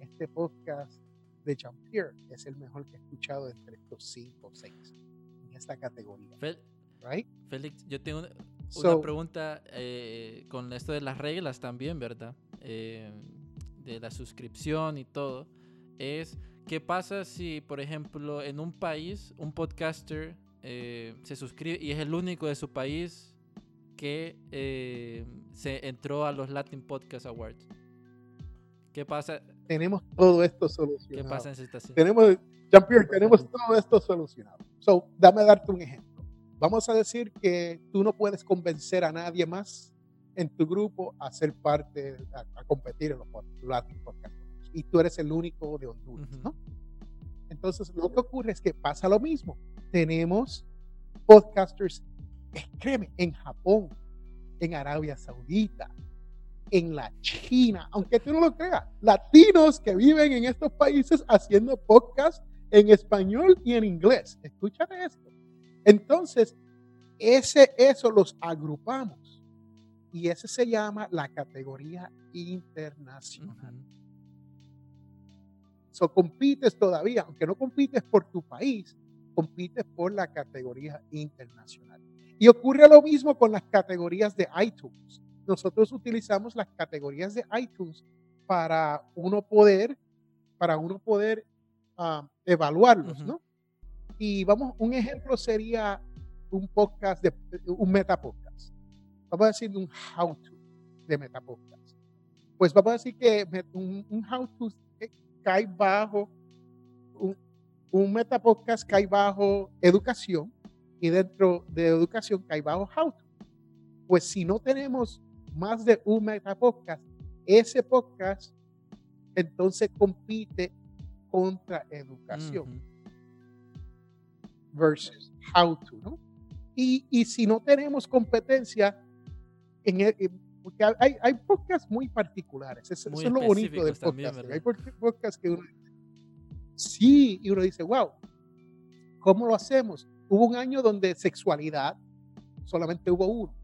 este podcast de Jean-Pierre es el mejor que he escuchado entre estos cinco o seis en esta categoría. right? Félix, yo tengo una pregunta eh, con esto de las reglas también, ¿verdad? Eh, de la suscripción y todo. Es, ¿qué pasa si, por ejemplo, en un país un podcaster eh, se suscribe y es el único de su país que se entró a los Latin Podcast Awards? ¿Qué pasa? Tenemos todo esto solucionado. ¿Qué pasa en esta situación? Tenemos, Jean-Pierre, tenemos todo esto solucionado. So, dame darte un ejemplo. Vamos a decir que tú no puedes convencer a nadie más en tu grupo a ser parte, a, competir en los Latin Podcast. Y tú eres el único de Honduras, ¿no? Entonces, lo que ocurre es que pasa lo mismo. Tenemos podcasters, créeme, en Japón, en Arabia Saudita, en la China, aunque tú no lo creas, latinos que viven en estos países haciendo podcast en español y en inglés. Escúchate esto. Entonces, ese, eso los agrupamos y ese se llama la categoría internacional. So, compites todavía, aunque no compites por tu país, compites por la categoría internacional. Y ocurre lo mismo con las categorías de iTunes. Nosotros utilizamos las categorías de iTunes para uno poder, para uno poder ah, evaluarlos, ¿no? Y vamos, un ejemplo sería un podcast, de, un metapodcast. Vamos a decir un how to de metapodcast. Pues vamos a decir que un, un how to cae bajo, un, un metapodcast cae bajo educación y dentro de educación cae bajo how to. Pues si no tenemos más de un metapodcast, ese podcast entonces compite contra educación versus how to, ¿no? Y, y, si no tenemos competencia, en, el, porque hay, hay podcasts muy particulares, eso, es lo bonito del podcast. hay podcasts que uno sí, y uno dice, wow, ¿cómo lo hacemos? Hubo un año donde sexualidad solamente hubo uno.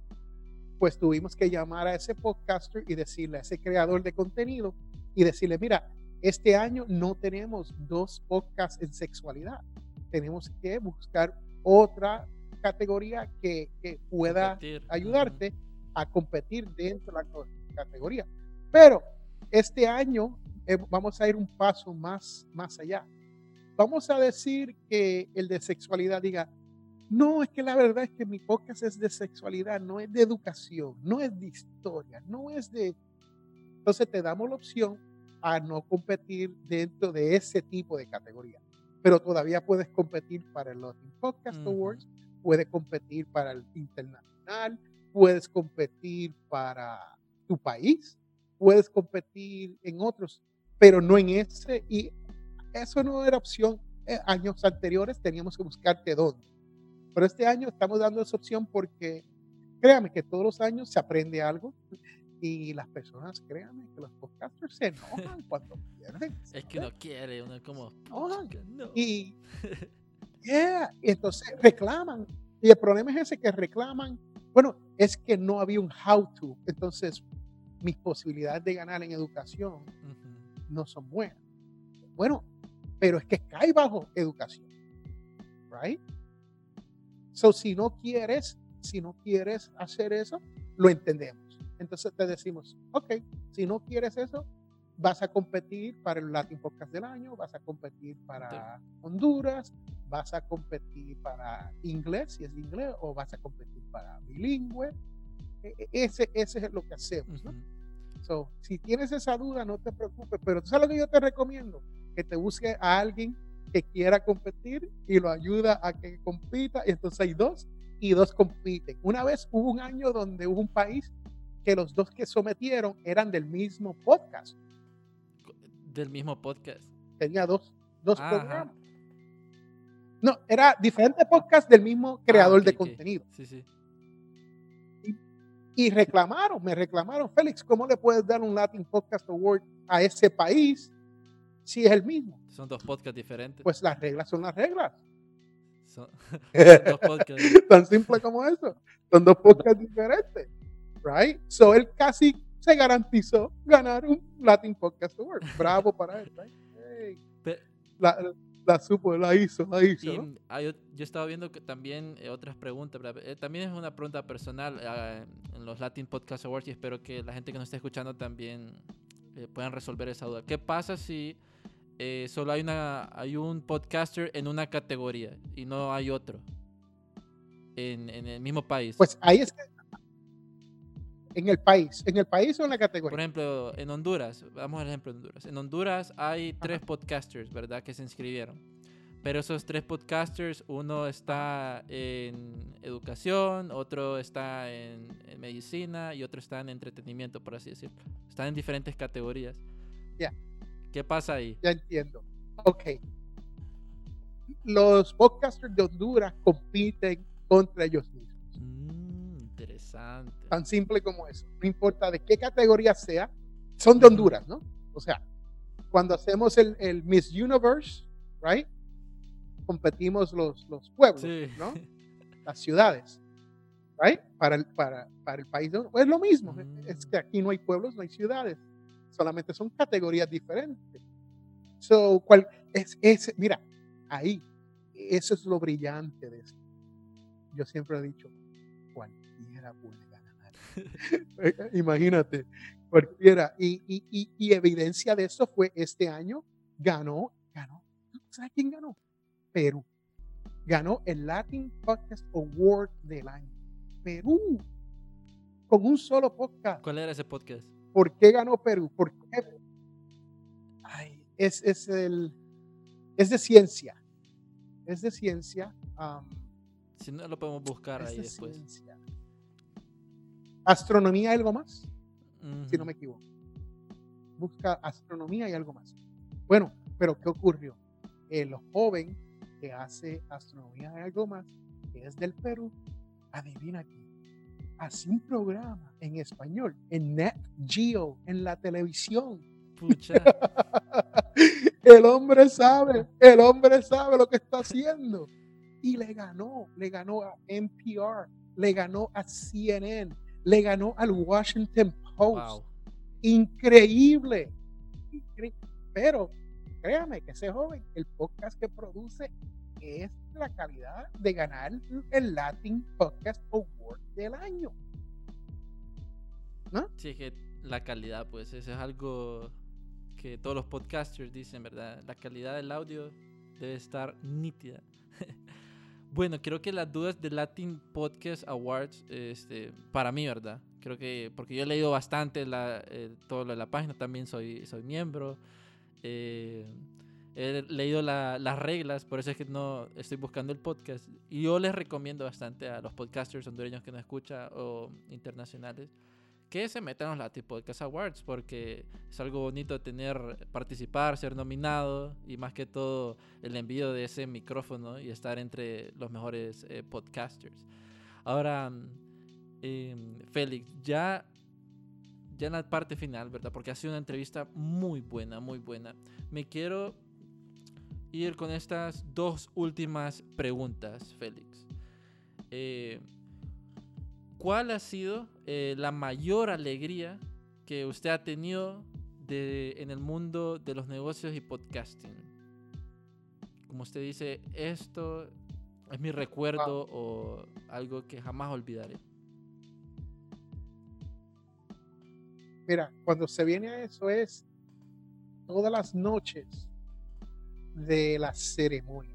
Pues tuvimos que llamar a ese podcaster y decirle a ese creador de contenido y decirle, mira, este año no tenemos dos podcasts en sexualidad. Tenemos que buscar otra categoría que, que pueda ayudarte a competir dentro de la categoría. Pero este año eh, vamos a ir un paso más, más allá. Vamos a decir que el de sexualidad diga, no, es que la verdad es que mi podcast es de sexualidad, no es de educación, no es de historia, no es de... Entonces te damos la opción a no competir dentro de ese tipo de categoría. Pero todavía puedes competir para el Latin Podcast Awards, puedes competir para el internacional, puedes competir para tu país, puedes competir en otros, pero no en ese. Y eso no era opción. Eh, años anteriores teníamos que buscarte dónde. Pero este año estamos dando esa opción porque créame que todos los años se aprende algo y las personas, créanme, que los podcasters se enojan cuando pierden. Es que uno quiere, uno como... No. Y, yeah, entonces reclaman. Y el problema es ese que reclaman. Bueno, es que no había un how to. Entonces, mis posibilidades de ganar en educación no son buenas. Bueno, pero es que cae bajo educación. Right? So, si no quieres, si no quieres hacer eso, lo entendemos. Entonces te decimos, ok, si no quieres eso, vas a competir para el Latin Podcast del año, vas a competir para Honduras, vas a competir para inglés, si es inglés, o vas a competir para bilingüe. E, e, ese, ese es lo que hacemos. ¿no? so, si tienes esa duda, no te preocupes, pero tú sabes lo que yo te recomiendo, que te busque a alguien que quiera competir y lo ayuda a que compita, y entonces hay dos y dos compiten. Una vez hubo un año donde hubo un país que los dos que sometieron eran del mismo podcast. Del mismo podcast. Tenía dos, dos programas. No, era diferente podcast del mismo creador ah, de contenido. Sí, sí. Y, reclamaron, me reclamaron, Félix, ¿cómo le puedes dar un Latin Podcast Award a ese país si es el mismo? Son dos podcasts diferentes. Pues las reglas son las reglas. Son, dos podcasts. Tan simple como eso. Son dos podcasts diferentes right? So él casi se garantizó ganar un Latin Podcast Award. Bravo para él, right? la, supo, la hizo, la hizo. yo, estaba viendo que también eh, otras preguntas, eh, también es una pregunta personal eh, en los Latin Podcast Awards y espero que la gente que nos esté escuchando también puedan resolver esa duda. ¿Qué pasa si solo hay, una, hay un podcaster en una categoría y no hay otro? En, en el mismo país. Pues ahí es en el país, en el país o en la categoría. Por ejemplo, en Honduras, vamos al ejemplo de Honduras. En Honduras hay tres podcasters, ¿verdad? Que se inscribieron. Pero esos tres podcasters, uno está en educación, otro está en, medicina y otro está en entretenimiento, por así decirlo. Están en diferentes categorías. Ya. ¿Qué pasa ahí? Ya entiendo. Ok. Los podcasters de Honduras compiten contra ellos mismos. Tan simple como eso. No importa de qué categoría sea, son de Honduras, ¿no? O sea, cuando hacemos el, el Miss Universe, right? Competimos los, los pueblos, ¿no? Las ciudades, right? Para el, para, para el país. De, es lo mismo. Es que aquí no hay pueblos, no hay ciudades. Solamente son categorías diferentes. So, cual, es, es, mira, ahí, eso es lo brillante de esto. Yo siempre he dicho, cualquiera puede ganar. Imagínate, cualquiera. Y, y, y, y, evidencia de eso fue este año, ganó, ganó. ¿Sabes quién ganó? Perú. Ganó el Latin Podcast Award del año. Perú. Con un solo podcast. ¿Cuál era ese podcast? ¿Por qué ganó Perú? Porque Ay, es, es, el, es de ciencia. Es de ciencia. si no, lo podemos buscar ahí después. Ciencia. Astronomía, ¿algo más? Si no me equivoco. Busca astronomía y algo más. Bueno, pero ¿qué ocurrió? El joven que hace astronomía y algo más, que es del Perú, adivina aquí hace un programa en español, en Net Geo, en la televisión. Pucha. el hombre sabe, el hombre sabe lo que está haciendo. Y le ganó, le ganó a NPR, le ganó a CNN, le ganó al Washington Post. Increíble. Pero créame que ese joven, el podcast que produce es la calidad de ganar el Latin Podcast Award del año. ¿No? Sí, es que la calidad, pues, eso es algo que todos los podcasters dicen, ¿verdad? La calidad del audio debe estar nítida. bueno, creo que las dudas del Latin Podcast Awards, este, para mí, ¿verdad? Creo que, porque yo he leído bastante la, eh, todo lo de la página, también soy, soy miembro. Eh, he leído las reglas, por eso es que no estoy buscando el podcast. Y yo les recomiendo bastante a los podcasters hondureños que nos escuchan o internacionales que se metan en los Latin Podcast Awards porque es algo bonito tener, participar, ser nominado y más que todo el envío de ese micrófono y estar entre los mejores eh, podcasters. Ahora, em, Félix, ya ya en la parte final, ¿verdad? Porque ha sido una entrevista muy buena, muy buena. Me quiero ir con estas dos últimas preguntas, Félix. Eh, ¿Cuál ha sido eh, la mayor alegría que usted ha tenido de, en el mundo de los negocios y podcasting? Como usted dice, esto es mi recuerdo o algo que jamás olvidaré. Mira, cuando se viene a eso es todas las noches de la ceremonia.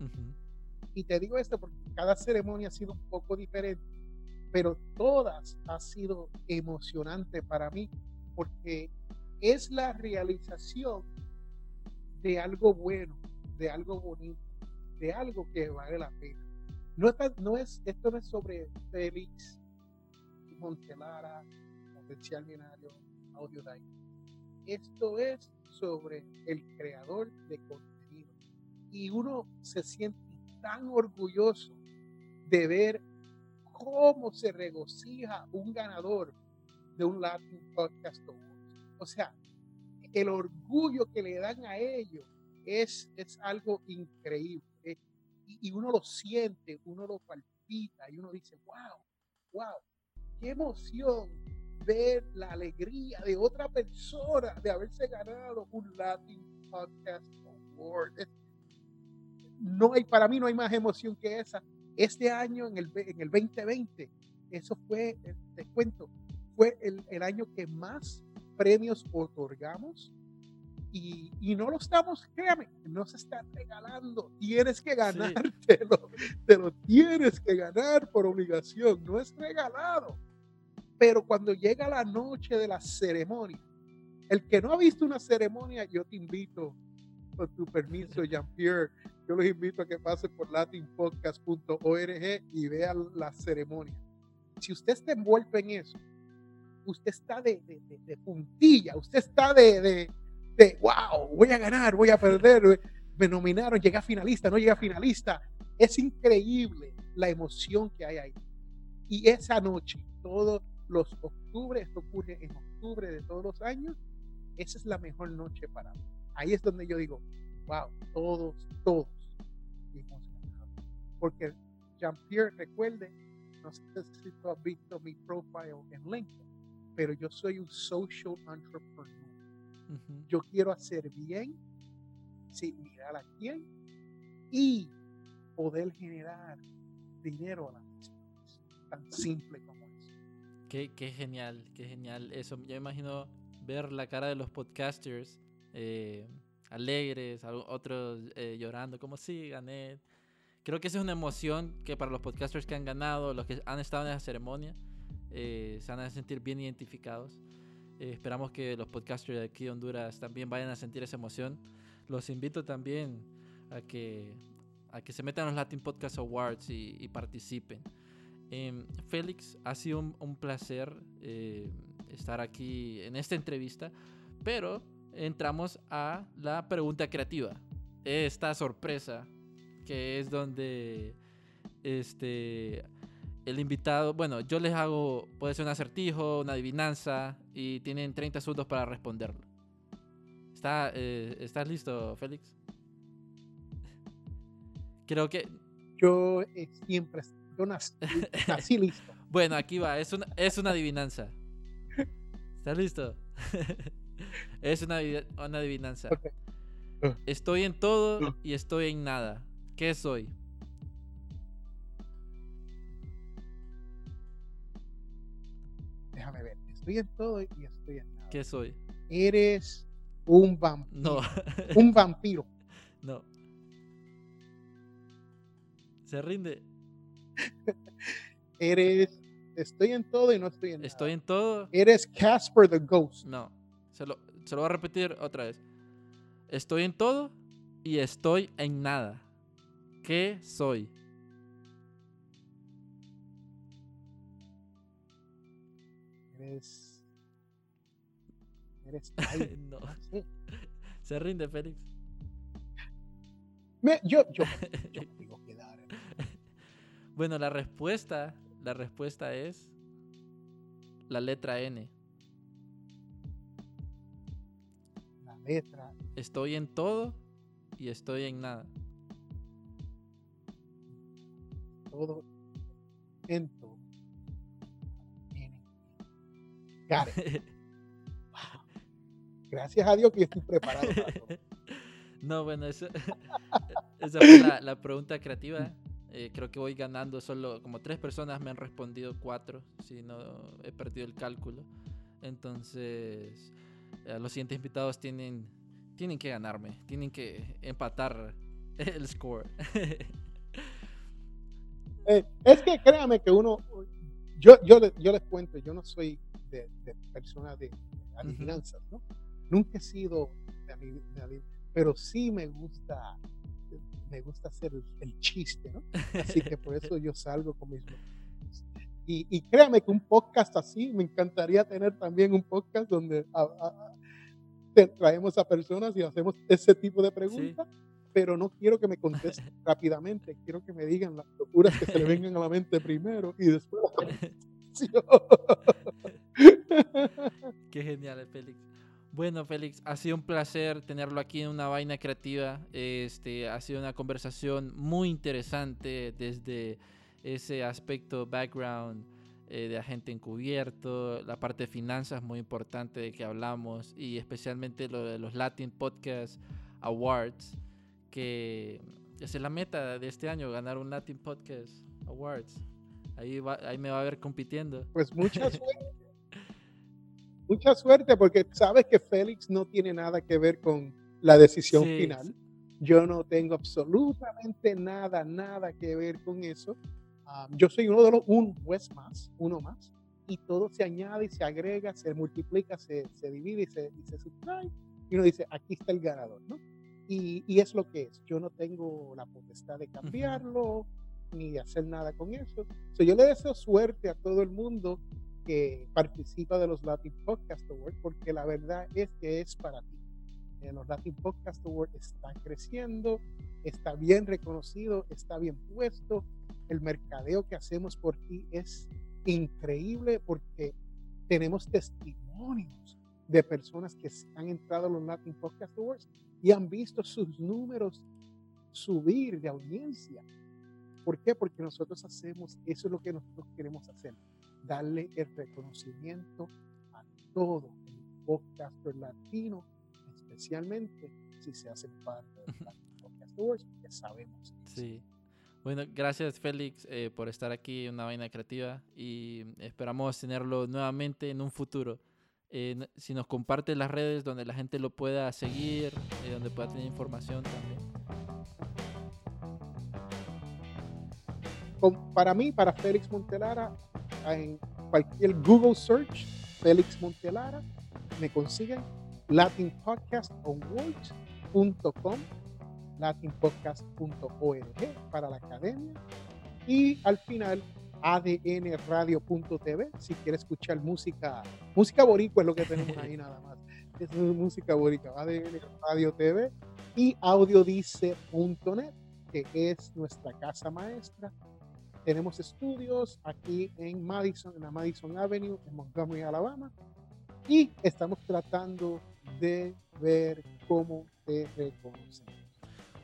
Y te digo esto porque cada ceremonia ha sido un poco diferente, pero todas ha sido emocionante para mí porque es la realización de algo bueno, de algo bonito, de algo que vale la pena. No, no es, esto no es sobre Félix, Montelara, Potencial Binario, Audio Esto es sobre el creador de contenido y uno se siente tan orgulloso de ver cómo se regocija un ganador de un Latin Podcast Award. O sea, el orgullo que le dan a ellos es, es algo increíble. Eh, y, uno lo siente, uno lo palpita y uno dice, wow, wow, qué emoción ver la alegría de otra persona de haberse ganado un Latin Podcast Award no hay, para mí no hay más emoción que esa. Este año, en el, en el 2020, eso fue, eh, te cuento, fue el, el año que más premios otorgamos y, y, no lo estamos, créame, no se está regalando, tienes que ganártelo, te lo tienes que ganar por obligación, no es regalado. Pero cuando llega la noche de la ceremonia, el que no ha visto una ceremonia, yo te invito, con tu permiso, Jean-Pierre, yo los invito a que pasen por latinpodcast.org y vean la ceremonia. Si usted está envuelto en eso, usted está de, puntilla, usted está de, de, wow, voy a ganar, voy a perder, me nominaron, llegué a finalista, no llegué a finalista. Es increíble la emoción que hay ahí. Y esa noche, todos los octubre, esto ocurre en octubre de todos los años, esa es la mejor noche para mí. Ahí es donde yo digo, wow, todos, todos porque Jean-Pierre, recuerde, no sé si tú has visto mi profile en LinkedIn, pero yo soy un social entrepreneur. Yo quiero hacer bien visibilidad a quién y poder generar dinero a la misma. Tan simple como eso. Qué, qué genial, qué genial eso. Yo imagino ver la cara de los podcasters eh, alegres, al- otros eh, llorando, como sí, gané. Creo que esa es una emoción que para los podcasters que han ganado, los que han estado en esa ceremonia, eh, se van a sentir bien identificados. Eh, esperamos que los podcasters de aquí de Honduras también vayan a sentir esa emoción. Los invito también a que, a que se metan a los Latin Podcast Awards y, y participen. Em, Félix, ha sido un, un placer eh, estar aquí en esta entrevista, pero entramos a la pregunta creativa. Esta sorpresa, que es donde este, el invitado, bueno, yo les hago, puede ser un acertijo, una adivinanza, y tienen 30 segundos para responderlo. ¿Está, eh, ¿Estás listo, Félix? Creo que, Yo eh, siempre, yo nací, nací listo. bueno, aquí va, es una, es una adivinanza. ¿Estás listo? es una, una adivinanza. Estoy en todo y estoy en nada. ¿Qué soy? Déjame ver. Estoy en todo y estoy en nada. ¿Qué soy? Eres un vampiro. No, Un vampiro. no. Se rinde. Eres. Estoy en todo y no estoy en nada. Estoy en todo. Eres Casper the Ghost. No. Se lo, se lo voy a repetir otra vez. Estoy en todo y estoy en nada. ¿Qué soy? Eres. Eres. No. Se rinde, Félix. Me- yo, yo, yo me digo que dar. Bueno, la respuesta, la respuesta es la letra N. La letra. Estoy en todo y estoy en nada. Todo. En todo. N. Got it. Wow. Gracias a Dios que yo estoy preparado para todo. No, bueno, eso, esa fue la, la pregunta creativa. Eh, creo que voy ganando solo como tres personas me han respondido cuatro, si no he perdido el cálculo. Entonces, eh, los siguientes invitados tienen, tienen que ganarme, tienen que empatar el score. Eh, es que créame que uno, yo, yo, yo les cuento, yo no soy de, de persona de adivinanzas, ¿no? Nunca he sido de, de pero sí me gusta, me gusta hacer el, el chiste, ¿no? Así que por eso yo salgo con mis y, y créame que un podcast así, me encantaría tener también un podcast donde a- a- te- traemos a personas y hacemos ese tipo de preguntas, pero no quiero que me contesten rápidamente, quiero que me digan las locuras que se le vengan a la mente primero y después. Qué genial, Félix. Bueno, Félix, ha sido un placer tenerlo aquí en una vaina creativa. Este, ha sido una conversación muy interesante desde ese aspecto background eh, de agente encubierto, la parte de finanzas muy importante de que hablamos y especialmente lo de los Latin Podcast Awards, que esa es la meta de este año, ganar un Latin Podcast Awards. Ahí, va- ahí me va a ver compitiendo. Pues mucha suerte. Mucha suerte porque sabes que Félix no tiene nada que ver con la decisión Sí, final. Yo no tengo absolutamente nada, nada que ver con eso. Ah, yo soy uno de los, un juez más, uno más, y todo se añade y se agrega, se multiplica, se, se divide y se, y se sustrae. Y uno dice, aquí está el ganador, ¿no? Y, y es lo que es. Yo no tengo la potestad de cambiarlo ni de hacer nada con eso. So, yo le deseo suerte a todo el mundo que participa de los Latin Podcast Awards, porque la verdad es que es para ti. Eh, los Latin Podcast Awards están creciendo, está bien reconocido, está bien puesto. El mercadeo que hacemos por ti es increíble porque tenemos testimonios de personas que han entrado a los Latin Podcast Awards y han visto sus números subir de audiencia. ¿Por qué? Porque nosotros hacemos, eso es lo que nosotros queremos hacer, darle el reconocimiento a todo el podcaster latino, especialmente si se hacen parte de Latin Podcast porque sabemos. Sí. Bueno, gracias Félix eh, por estar aquí en una vaina creativa y esperamos tenerlo nuevamente en un futuro. Eh, si nos comparte las redes donde la gente lo pueda seguir, eh, donde pueda tener información también. para mí, para Félix Montelara, en cualquier Google search, Félix Montelara, me consiguen latinpodcastawards.com, latinpodcast.org para la academia y al final adnradio.tv si quieres escuchar música, música boricua es lo que tenemos ahí nada más. Es música boricua, ADN Radio TV y audiodice.net, que es nuestra casa maestra. Tenemos estudios aquí en Madison, en la Madison Avenue, en Montgomery, Alabama, y estamos tratando de ver cómo te reconocemos.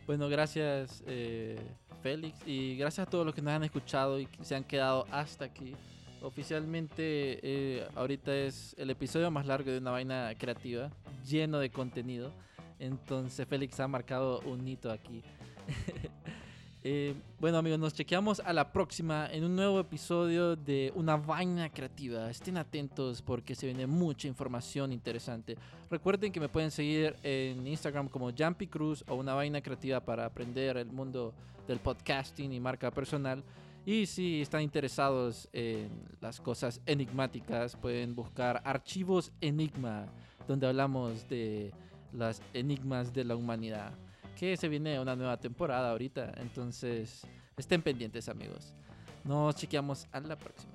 Bueno, gracias eh, Félix y gracias a todos los que nos han escuchado y que se han quedado hasta aquí. Oficialmente eh, ahorita es el episodio más largo de una vaina creativa, lleno de contenido. Entonces Félix ha marcado un hito aquí. Eh, bueno amigos, nos chequeamos a la próxima en un nuevo episodio de Una Vaina Creativa. Estén atentos porque se viene mucha información interesante. Recuerden que me pueden seguir en Instagram como Jumpy Cruz o Una Vaina Creativa para aprender el mundo del podcasting y marca personal. Y si están interesados en las cosas enigmáticas, pueden buscar Archivos Enigma, donde hablamos de las enigmas de la humanidad que se viene una nueva temporada ahorita. Entonces, estén pendientes, amigos. Nos chequeamos a la próxima.